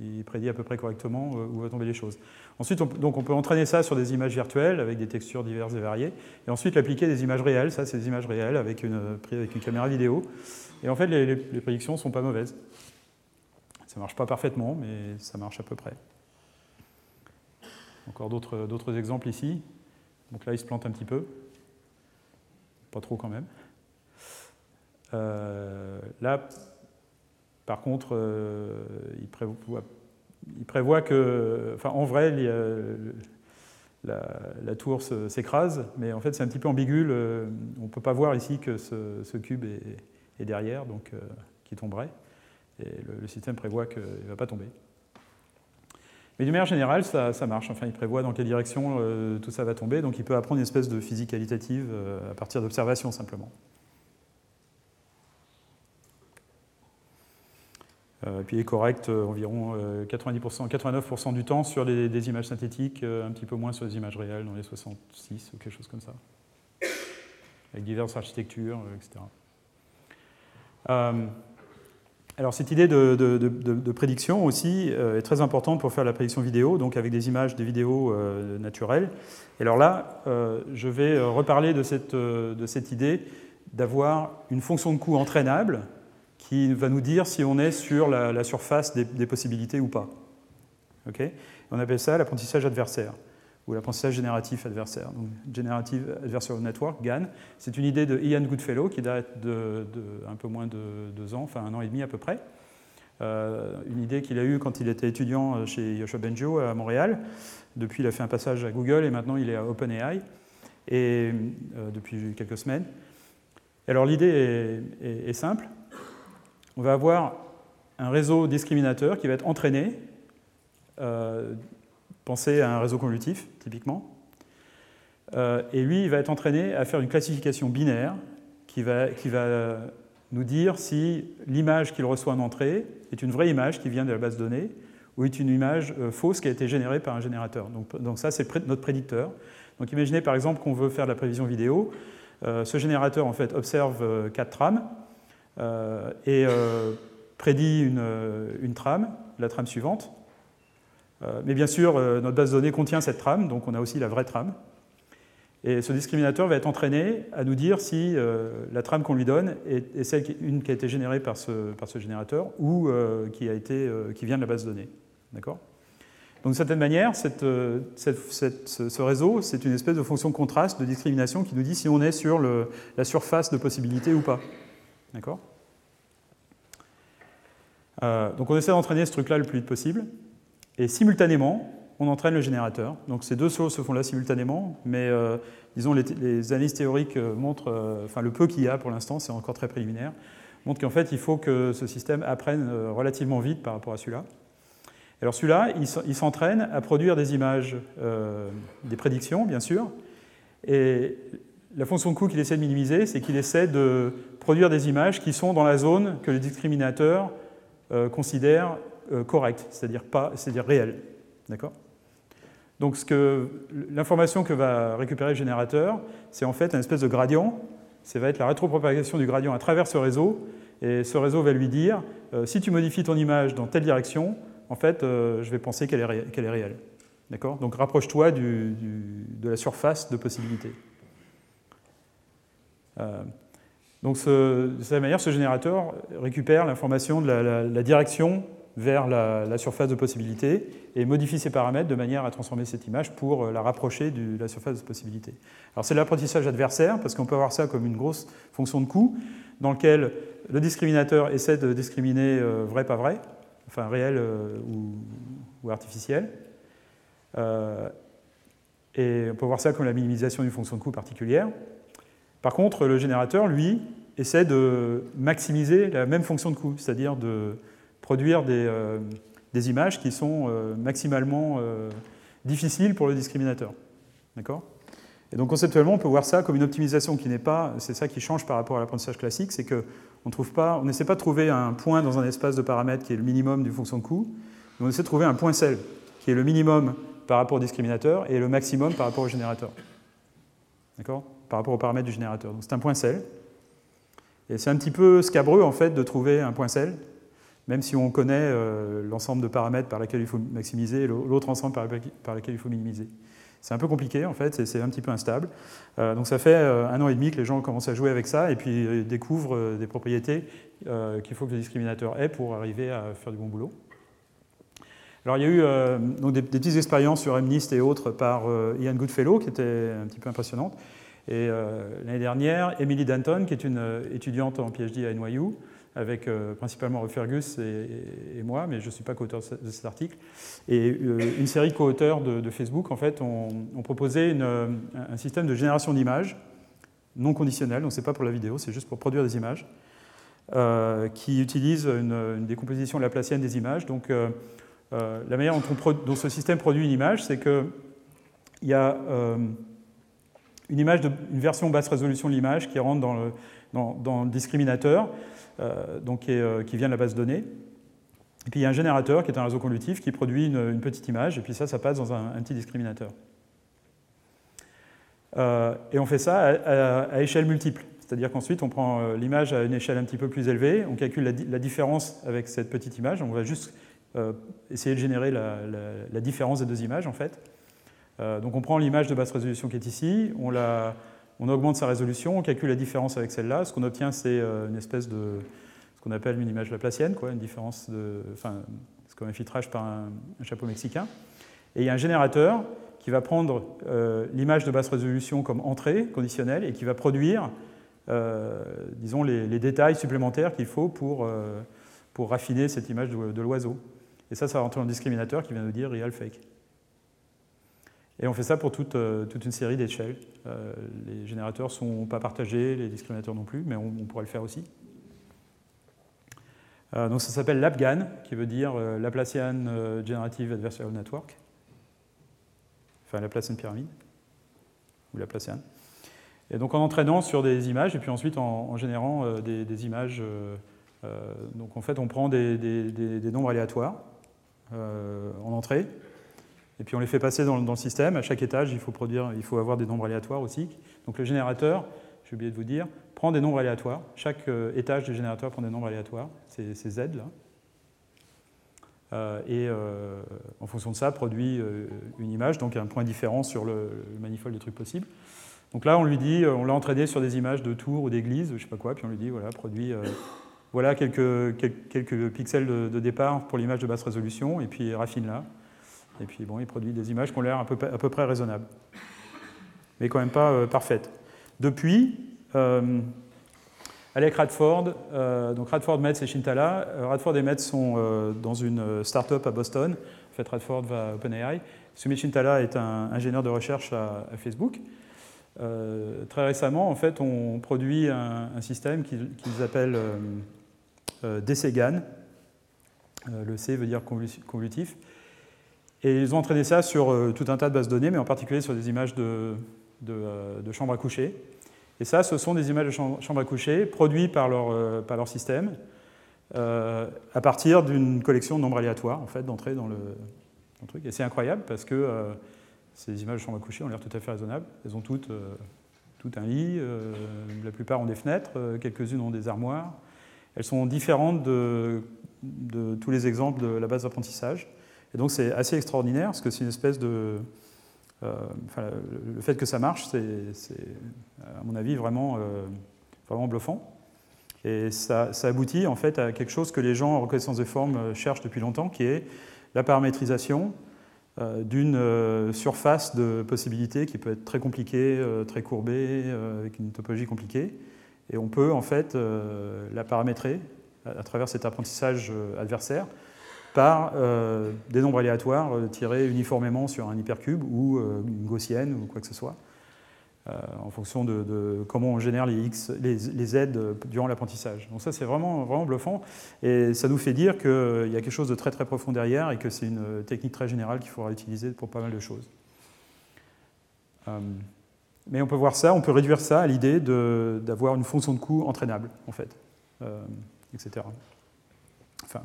il prédit à peu près correctement euh, où vont tomber les choses. Ensuite, on, donc on peut entraîner ça sur des images virtuelles avec des textures diverses et variées, et ensuite l'appliquer des images réelles. Ça, c'est des images réelles avec une, avec une caméra vidéo. Et en fait, les, prédictions ne sont pas mauvaises. Ça ne marche pas parfaitement, mais ça marche à peu près. Encore d'autres exemples ici. Donc là, il se plante un petit peu. Pas trop quand même. Euh, là, par contre, euh, il, prévoit, que, enfin, en vrai, la, tour s'écrase, mais en fait, c'est un petit peu ambigu. on ne peut pas voir ici que ce, cube est, derrière, donc euh, qui tomberait. Et le, système prévoit qu'il ne va pas tomber. Mais d'une manière générale, ça, marche. Enfin, il prévoit dans quelle direction euh, tout ça va tomber, donc il peut apprendre une espèce de physique qualitative à partir d'observations simplement. Euh, et puis il est correct euh, environ 90%, euh, 89% du temps sur des images synthétiques, un petit peu moins sur les images réelles, dans les 66 ou quelque chose comme ça, avec diverses architectures, etc. alors cette idée de, prédiction aussi est très importante pour faire la prédiction vidéo, donc avec des images, des vidéos naturelles. Et alors là, je vais reparler de cette, de cette idée d'avoir une fonction de coût entraînable qui va nous dire si on est sur la, surface des, possibilités ou pas. on appelle ça l'apprentissage adversaire ou l'apprentissage génératif adversaire. Donc, Generative Adversarial Network, GAN, c'est une idée de Ian Goodfellow qui date de, un peu moins de deux ans, enfin un an et demi à peu près. Euh, une idée qu'il a eue quand il était étudiant chez Yoshua Benjo à Montréal. Depuis, il a fait un passage à Google et maintenant il est à OpenAI et, euh, depuis quelques semaines. alors l'idée est simple on va avoir un réseau discriminateur qui va être entraîné. Euh, pensez à un réseau convolutif, typiquement. Euh, et lui, il va être entraîné à faire une classification binaire qui va, va nous dire si l'image qu'il reçoit en entrée est une vraie image qui vient de la base de données ou est une image euh, fausse qui a été générée par un générateur. Donc, ça, c'est notre prédicteur. Donc imaginez par exemple qu'on veut faire de la prévision vidéo. ce générateur en fait observe quatre trames euh, et euh, prédit euh, une, trame, la trame suivante. Mais bien sûr, notre base de données contient cette trame, donc on a aussi la vraie trame. Et ce discriminateur va être entraîné à nous dire si la trame qu'on lui donne est, celle qui, une qui a été générée par ce, par ce générateur ou qui, a été, qui vient de la base de données. D'accord? Donc, d'une certaine manière, euh, ce réseau, c'est une espèce de fonction contraste, de discrimination qui nous dit si on est sur la surface de possibilité ou pas. D'accord? Euh, Donc, on essaie d'entraîner ce truc-là le plus vite possible. Et simultanément, on entraîne le générateur. Donc, ces deux choses se font là simultanément, mais euh, disons, les, analyses théoriques montrent, enfin, le peu qu'il y a pour l'instant, c'est encore très préliminaire, montrent qu'en fait, il faut que ce système apprenne relativement vite par rapport à celui-là. Alors celui-là, il s'entraîne à produire des images, euh, des prédictions, bien sûr. Et la fonction de coût qu'il essaie de minimiser, c'est qu'il essaie de produire des images qui sont dans la zone que le discriminateur euh, considère euh, correcte, c'est-à-dire pas, c'est-à-dire réelle. D'accord? Donc l'information que va récupérer le générateur, c'est en fait un espèce de gradient. Ça va être la rétropropagation du gradient à travers ce réseau. Et ce réseau va lui dire, si tu modifies ton image dans telle direction, en fait, euh, je vais penser qu'elle est, réelle. D'accord? Donc rapproche-toi de la surface de possibilité. Euh, donc de cette manière, ce générateur récupère l'information de la, direction vers la, surface de possibilité et modifie ses paramètres de manière à transformer cette image pour euh, la rapprocher de la surface de possibilité. Alors c'est l'apprentissage adversaire, parce qu'on peut avoir ça comme une grosse fonction de coût, dans lequel le discriminateur essaie de discriminer vrai, pas vrai, enfin réel euh, ou, artificiel. Euh, et on peut voir ça comme la minimisation d'une fonction de coût particulière. Par contre, le générateur, lui, essaie de maximiser la même fonction de coût, c'est-à-dire de produire des, euh, des, images qui sont maximalement difficiles pour le discriminateur. D'accord? Et donc conceptuellement, on peut voir ça comme une optimisation qui n'est pas, c'est ça qui change par rapport à l'apprentissage classique, c'est que on n'essaie pas de trouver un point dans un espace de paramètres qui est le minimum du fonction de coût, mais on essaie de trouver un point cell qui est le minimum par rapport au discriminateur et le maximum par rapport au générateur. D'accord? Par rapport aux paramètres du générateur. Donc c'est un point cell. Et c'est un petit peu scabreux en fait de trouver un point cell, même si on connaît euh, l'ensemble de paramètres par lesquels il faut maximiser et l'autre ensemble par, lesquels il faut minimiser. C'est un peu compliqué en fait, c'est un petit peu instable. Euh, donc ça fait euh, un an et demi que les gens commencent à jouer avec ça et puis découvrent des propriétés qu'il faut que le discriminateur ait pour arriver à faire du bon boulot. Alors il y a eu donc des, petites expériences sur MNIST et autres par Ian Goodfellow qui étaient un petit peu impressionnantes. Et l'année dernière, Emily Danton, qui est une étudiante en PhD à NYU, avec euh, principalement Fergus et, moi, mais je ne suis pas co-auteur de cet article. Et euh, une série co-auteurs de, Facebook, en fait, ont, proposé un système de génération d'images non conditionnel, donc ce n'est pas pour la vidéo, c'est juste pour produire des images, euh, qui utilise une, décomposition laplacienne des images. Donc la manière dont, ce système produit une image, c'est qu'il y a une, image une version basse résolution de l'image qui rentre dans le discriminateur. Euh, donc, euh, qui, vient de la base de données. Et puis il y a un générateur qui est un réseau convolutif qui produit une, petite image, et puis ça, ça passe dans un, petit discriminateur. Euh, et on fait ça à, échelle multiple. C'est-à-dire qu'ensuite, on prend l'image à une échelle un petit peu plus élevée, on calcule la, différence avec cette petite image, on va juste essayer de générer la, différence des deux images, en fait. donc on prend l'image de basse résolution qui est ici, on la, on augmente sa résolution, on calcule la différence avec celle-là. Ce qu'on obtient, c'est euh, une espèce de ce qu'on appelle une image laplacienne, quoi, une différence de, enfin, ce qu'on un filtrage par un, chapeau mexicain. Et il y a un générateur qui va prendre euh, l'image de basse résolution comme entrée conditionnelle et qui va produire, euh, disons, les, détails supplémentaires qu'il faut pour, pour raffiner cette image de, de l'oiseau. Et ça, ça va rentrer dans le discriminateur qui vient nous dire real fake. Et on fait ça pour toute, euh, toute une série d'échelles. Euh, les générateurs ne sont pas partagés, les discriminateurs non plus, mais on, pourrait le faire aussi. Euh, donc ça s'appelle LabGAN, qui veut dire Laplacian Generative Adversarial Network. Enfin, Laplacian Pyramide, ou Laplacian. Et donc en entraînant sur des images, et puis ensuite en, générant des, images. donc en fait, on prend des, des nombres aléatoires en entrée, et puis on les fait passer dans, le système. À chaque étage, il faut, produire, il faut avoir des nombres aléatoires aussi. Donc le générateur, j'ai oublié de vous dire, prend des nombres aléatoires. Chaque euh, étage du générateur prend des nombres aléatoires, c'est Z là. Euh, et euh, en fonction de ça, produit une image, donc un point différent sur le, manifold de trucs possibles. Donc là, on lui dit, on l'a entraîné sur des images de tours ou d'églises, je ne sais pas quoi, puis on lui dit, voilà, produit, voilà quelques, quelques, pixels de, départ pour l'image de basse résolution, et puis raffine là. Et puis bon, il produit des images qui ont l'air à peu, près raisonnables, mais quand même pas parfaites. Depuis, avec Radford, euh, donc Radford, Metz et Shintala. Euh, Radford et Metz sont euh, dans une start-up à Boston. En fait, Radford va à OpenAI. Sumit Shintala est un ingénieur de recherche à, Facebook. très récemment, en fait, on produit un, système qu'ils appellent DCGAN. le C veut dire convolutif. Et ils ont entraîné ça sur tout un tas de bases de données, mais en particulier sur des images de, de chambres à coucher. Et ça, ce sont des images de chambres à coucher produites par leur, euh, par leur système euh, à partir d'une collection de nombres aléatoires, en fait, d'entrée dans le, truc. Et c'est incroyable parce que euh, ces images de chambres à coucher ont l'air tout à fait raisonnables. Elles ont toutes tout un lit, la plupart ont des fenêtres, quelques-unes ont des armoires. Elles sont différentes de tous les exemples de la base d'apprentissage. Et donc c'est assez extraordinaire parce que c'est une espèce de, euh, le fait que ça marche, c'est, à mon avis, vraiment, euh, vraiment bluffant. Et ça, aboutit en fait à quelque chose que les gens en reconnaissance des formes euh, cherchent depuis longtemps, qui est la paramétrisation d'une surface de possibilités qui peut être très compliquée, très courbée, avec une topologie compliquée. Et on peut en fait la paramétrer à travers cet apprentissage adversaire par euh, des nombres aléatoires euh, tirés uniformément sur un hypercube ou euh, une gaussienne ou quoi que ce soit, en fonction de, comment on génère les, X, les, Z durant l'apprentissage. Donc ça, c'est vraiment, vraiment bluffant, et ça nous fait dire qu'il y a quelque chose de très très profond derrière et que c'est une technique très générale qu'il faudra utiliser pour pas mal de choses. Mais on peut voir ça, on peut réduire ça à l'idée d'avoir une fonction de coût entraînable, en fait, etc. Enfin,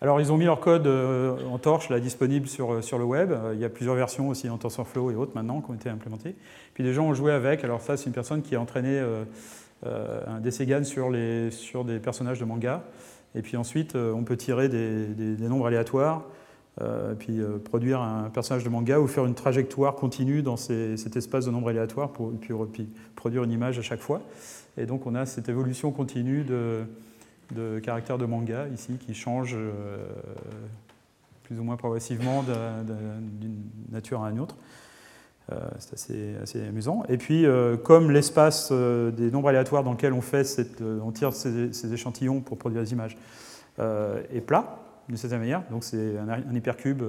alors, ils ont mis leur code euh, en torche là, disponible sur, euh, sur le web. Euh, il y a plusieurs versions aussi en TensorFlow et autres maintenant qui ont été implémentées. Puis des gens ont joué avec. Alors, ça, c'est une personne qui a entraîné un DCGAN sur, les, sur des personnages de manga. Et puis ensuite, on peut tirer des, des, nombres aléatoires, puis produire un personnage de manga ou faire une trajectoire continue dans cet espace de nombres aléatoires pour puis, produire une image à chaque fois. Et donc, on a cette évolution continue de de caractères de manga ici qui changent euh, plus ou moins progressivement d'une nature à une autre. Euh, c'est assez, amusant. Et puis, euh, comme l'espace des nombres aléatoires dans lequel on, fait on tire ces, échantillons pour produire des images est plat, de cette manière, donc c'est un, hypercube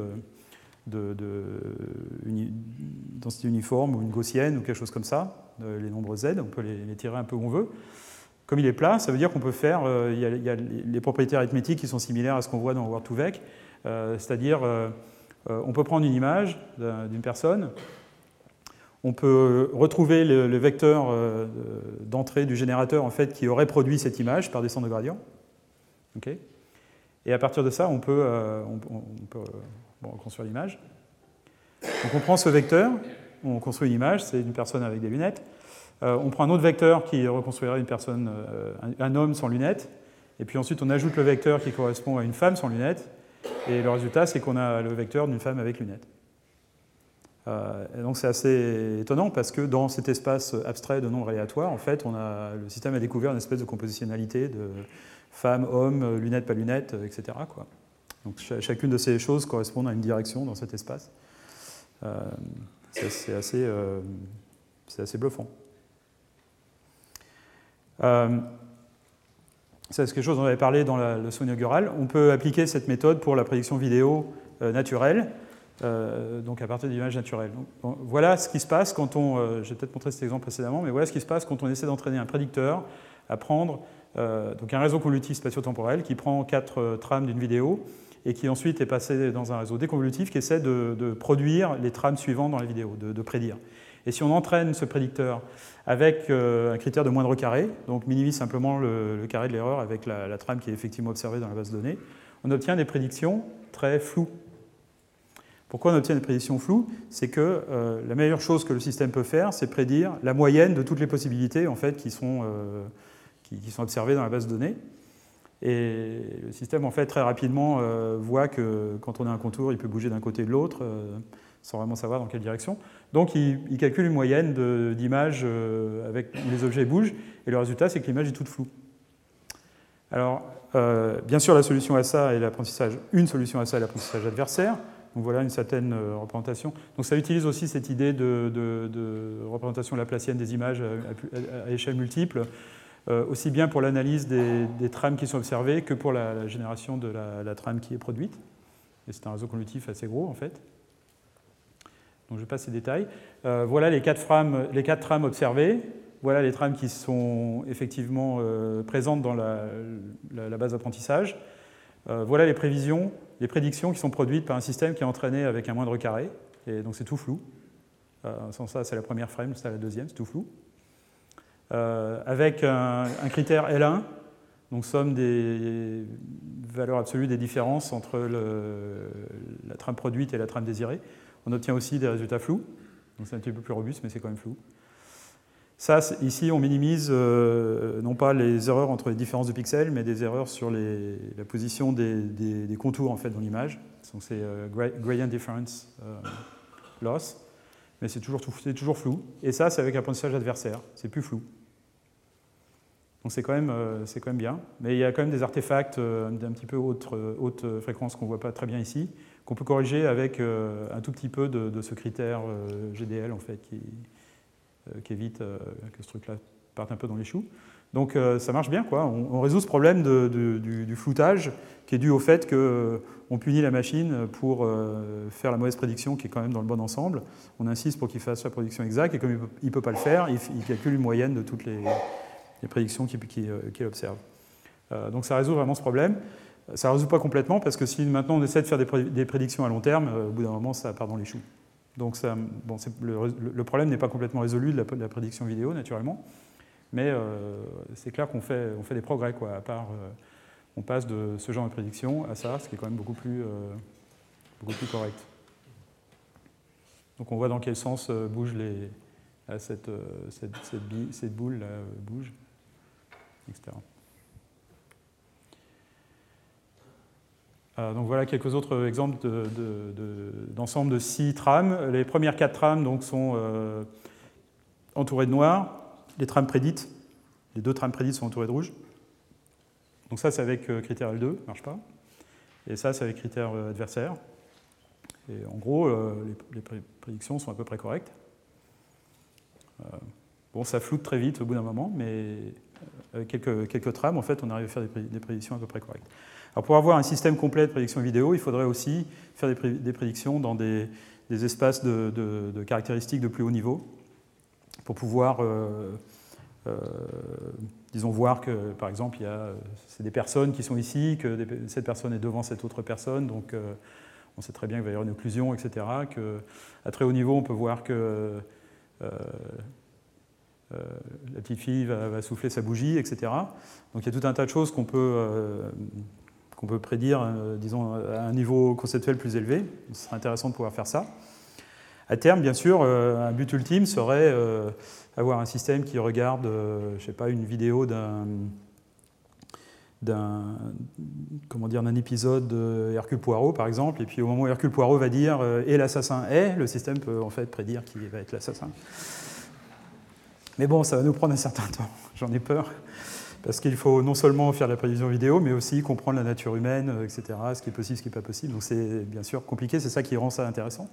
de, de densité uniforme ou une gaussienne ou quelque chose comme ça, les nombres z, on peut les tirer un peu où on veut. Comme il est plat, ça veut dire qu'on peut faire, euh, il, y a, les propriétés arithmétiques qui sont similaires à ce qu'on voit dans Word2Vec, euh, c'est-à-dire euh, on peut prendre une image d'une personne, on peut retrouver le, vecteur d'entrée du générateur en fait, qui aurait produit cette image par descente de gradient. et à partir de ça, on peut, construire l'image. Donc on prend ce vecteur, on construit une image, c'est une personne avec des lunettes. Euh, on prend un autre vecteur qui reconstruirait une personne, euh, un, homme sans lunettes, et puis ensuite on ajoute le vecteur qui correspond à une femme sans lunettes, et le résultat c'est qu'on a le vecteur d'une femme avec lunettes. Euh, donc c'est assez étonnant parce que dans cet espace abstrait de nombres aléatoires, en fait, le système a découvert une espèce de compositionnalité de femme, homme, lunettes, pas lunettes, etc. Donc chacune de ces choses correspond à une direction dans cet espace. c'est assez bluffant. Euh, c'est quelque chose dont on avait parlé dans la leçon inaugurale. On peut appliquer cette méthode pour la prédiction vidéo euh, naturelle, euh, donc à partir d'images naturelles. voilà ce qui se passe quand on. J'ai peut-être montré cet exemple précédemment, mais voilà ce qui se passe quand on essaie d'entraîner un prédicteur à prendre donc un réseau convolutif spatio-temporel qui prend quatre trames d'une vidéo et qui ensuite est passé dans un réseau déconvolutif qui essaie de, produire les trames suivantes dans la vidéo, de prédire. Et si on entraîne ce prédicteur avec euh, un critère de moindre carré, donc minimise simplement le, carré de l'erreur avec la, trame qui est effectivement observée dans la base de données, on obtient des prédictions très floues. Pourquoi on obtient des prédictions floues? C'est que euh, la meilleure chose que le système peut faire, c'est prédire la moyenne de toutes les possibilités en fait, qui, sont, euh, qui, sont observées dans la base de données. Et le système, en fait, très rapidement, voit que quand on a un contour, il peut bouger d'un côté et de l'autre sans vraiment savoir dans quelle direction. Donc il, calcule une moyenne d'images avec où les objets bougent, et le résultat, c'est que l'image est toute floue. Alors, bien sûr, la solution à ça est l'apprentissage, une solution à ça est l'apprentissage adversaire. Donc voilà une certaine représentation. Donc ça utilise aussi cette idée de, représentation laplacienne des images à échelle multiple. Euh, aussi bien pour l'analyse des, trames qui sont observées que pour la, génération de la, trame qui est produite. Et c'est un réseau convolutif assez gros en fait. Donc je passe ces détails. Euh, voilà les quatre, trames, observées. Voilà les trames qui sont effectivement euh, présentes dans la, base d'apprentissage. voilà les prévisions, les prédictions qui sont produites par un système qui est entraîné avec un moindre carré. Et donc c'est tout flou. sans ça, c'est la première frame, c'est la deuxième, c'est tout flou. Euh, avec un, critère L1, donc somme des valeurs absolues des différences entre la trame produite et la trame désirée. On obtient aussi des résultats flous, donc c'est un petit peu plus robuste, mais c'est quand même flou. Ça, ici, on minimise euh, non pas les erreurs entre les différences de pixels, mais des erreurs sur la position des, contours en fait, dans l'image. Donc c'est euh, gradient difference loss, mais c'est toujours, flou. Et ça, c'est avec apprentissage adversaire, c'est plus flou. Donc c'est quand, même, euh, quand même bien. Mais il y a quand même des artefacts euh, d'un petit peu haute, euh, haute fréquence qu'on ne voit pas très bien ici, qu'on peut corriger avec un tout petit peu de, ce critère GDL en fait, qui, qui évite que ce truc-là parte un peu dans les choux. Donc ça marche bien, quoi. On, résout ce problème du, floutage qui est dû au fait qu'on punit la machine pour faire la mauvaise prédiction qui est quand même dans le bon ensemble. On insiste pour qu'il fasse la prédiction exacte et comme il ne peut, pas le faire, il, il calcule une moyenne de toutes les, prédictions qu'il euh, observe. Euh, donc ça résout vraiment ce problème. Ça ne résout pas complètement parce que si maintenant on essaie de faire des prédictions à long terme, euh, au bout d'un moment ça part dans les choux. Donc bon, le, problème n'est pas complètement résolu de la, prédiction vidéo naturellement, mais c'est clair qu'on fait, on fait des progrès. Quoi, à part, on passe de ce genre de prédiction à ça, ce qui est quand même beaucoup plus, beaucoup plus correct. Donc on voit dans quel sens bouge les, cette, cette, cette, boule là, bouge. Euh, donc voilà quelques autres exemples d'ensemble de, six trames. Les premières quatre trames sont euh, entourées de noir. Les trames prédites, les deux trames prédites sont entourées de rouge. Donc ça, c'est avec euh, critère L2, marche pas. Et ça, c'est avec critère adversaire. Et en gros, les, prédictions sont à peu près correctes. bon, ça floute très vite au bout d'un moment, mais quelques, quelques trames, en fait, on arrive à faire des, prédictions à peu près correctes. Alors pour avoir un système complet de prédiction vidéo, il faudrait aussi faire des, prédictions dans des, espaces de, caractéristiques de plus haut niveau pour pouvoir, euh, euh, disons, voir que, par exemple, c'est des personnes qui sont ici, que cette personne est devant cette autre personne, donc euh, on sait très bien qu'il va y avoir une occlusion, etc. Que, à très haut niveau, on peut voir que la petite fille va, souffler sa bougie, etc. Donc il y a tout un tas de choses qu'on peut, qu'on peut prédire, euh, disons, à un niveau conceptuel plus élevé. Ce serait intéressant de pouvoir faire ça. À terme, bien sûr, un but ultime serait avoir un système qui regarde, je sais pas, une vidéo d'un d'un comment dire d'un épisode de Hercule Poirot par exemple et puis au moment où Hercule Poirot va dire et l'assassin est le système peut en fait prédire qui va être l'assassin mais bon, ça va nous prendre un certain temps, j'en ai peur, parce qu'il faut non seulement faire la prévision vidéo, mais aussi comprendre la nature humaine, euh, etc., ce qui est possible, ce qui n'est pas possible. Donc c'est bien sûr compliqué, c'est ça qui rend ça intéressant.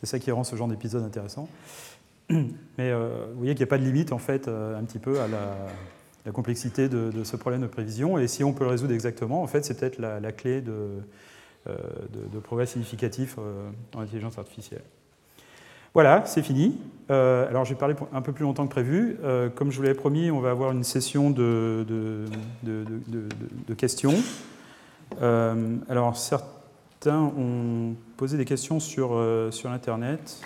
C'est ça qui rend ce genre d'épisode intéressant. Mais euh, vous voyez qu'il n'y a pas de limite, en fait, euh, un petit peu à la, complexité de, ce problème de prévision. Et si on peut le résoudre exactement, en fait, c'est peut-être la, clé de, de, progrès significatif en intelligence artificielle. Voilà, c'est fini. Euh, alors, je vais parler un peu plus longtemps que prévu. Euh, comme je vous l'avais promis, on va avoir une session de, questions. Euh, alors, certains ont posé des questions sur, sur Internet.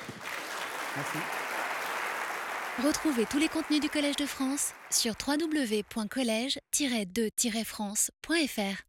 Merci. Retrouvez tous les contenus du Collège de France sur www.colège-2-france.fr.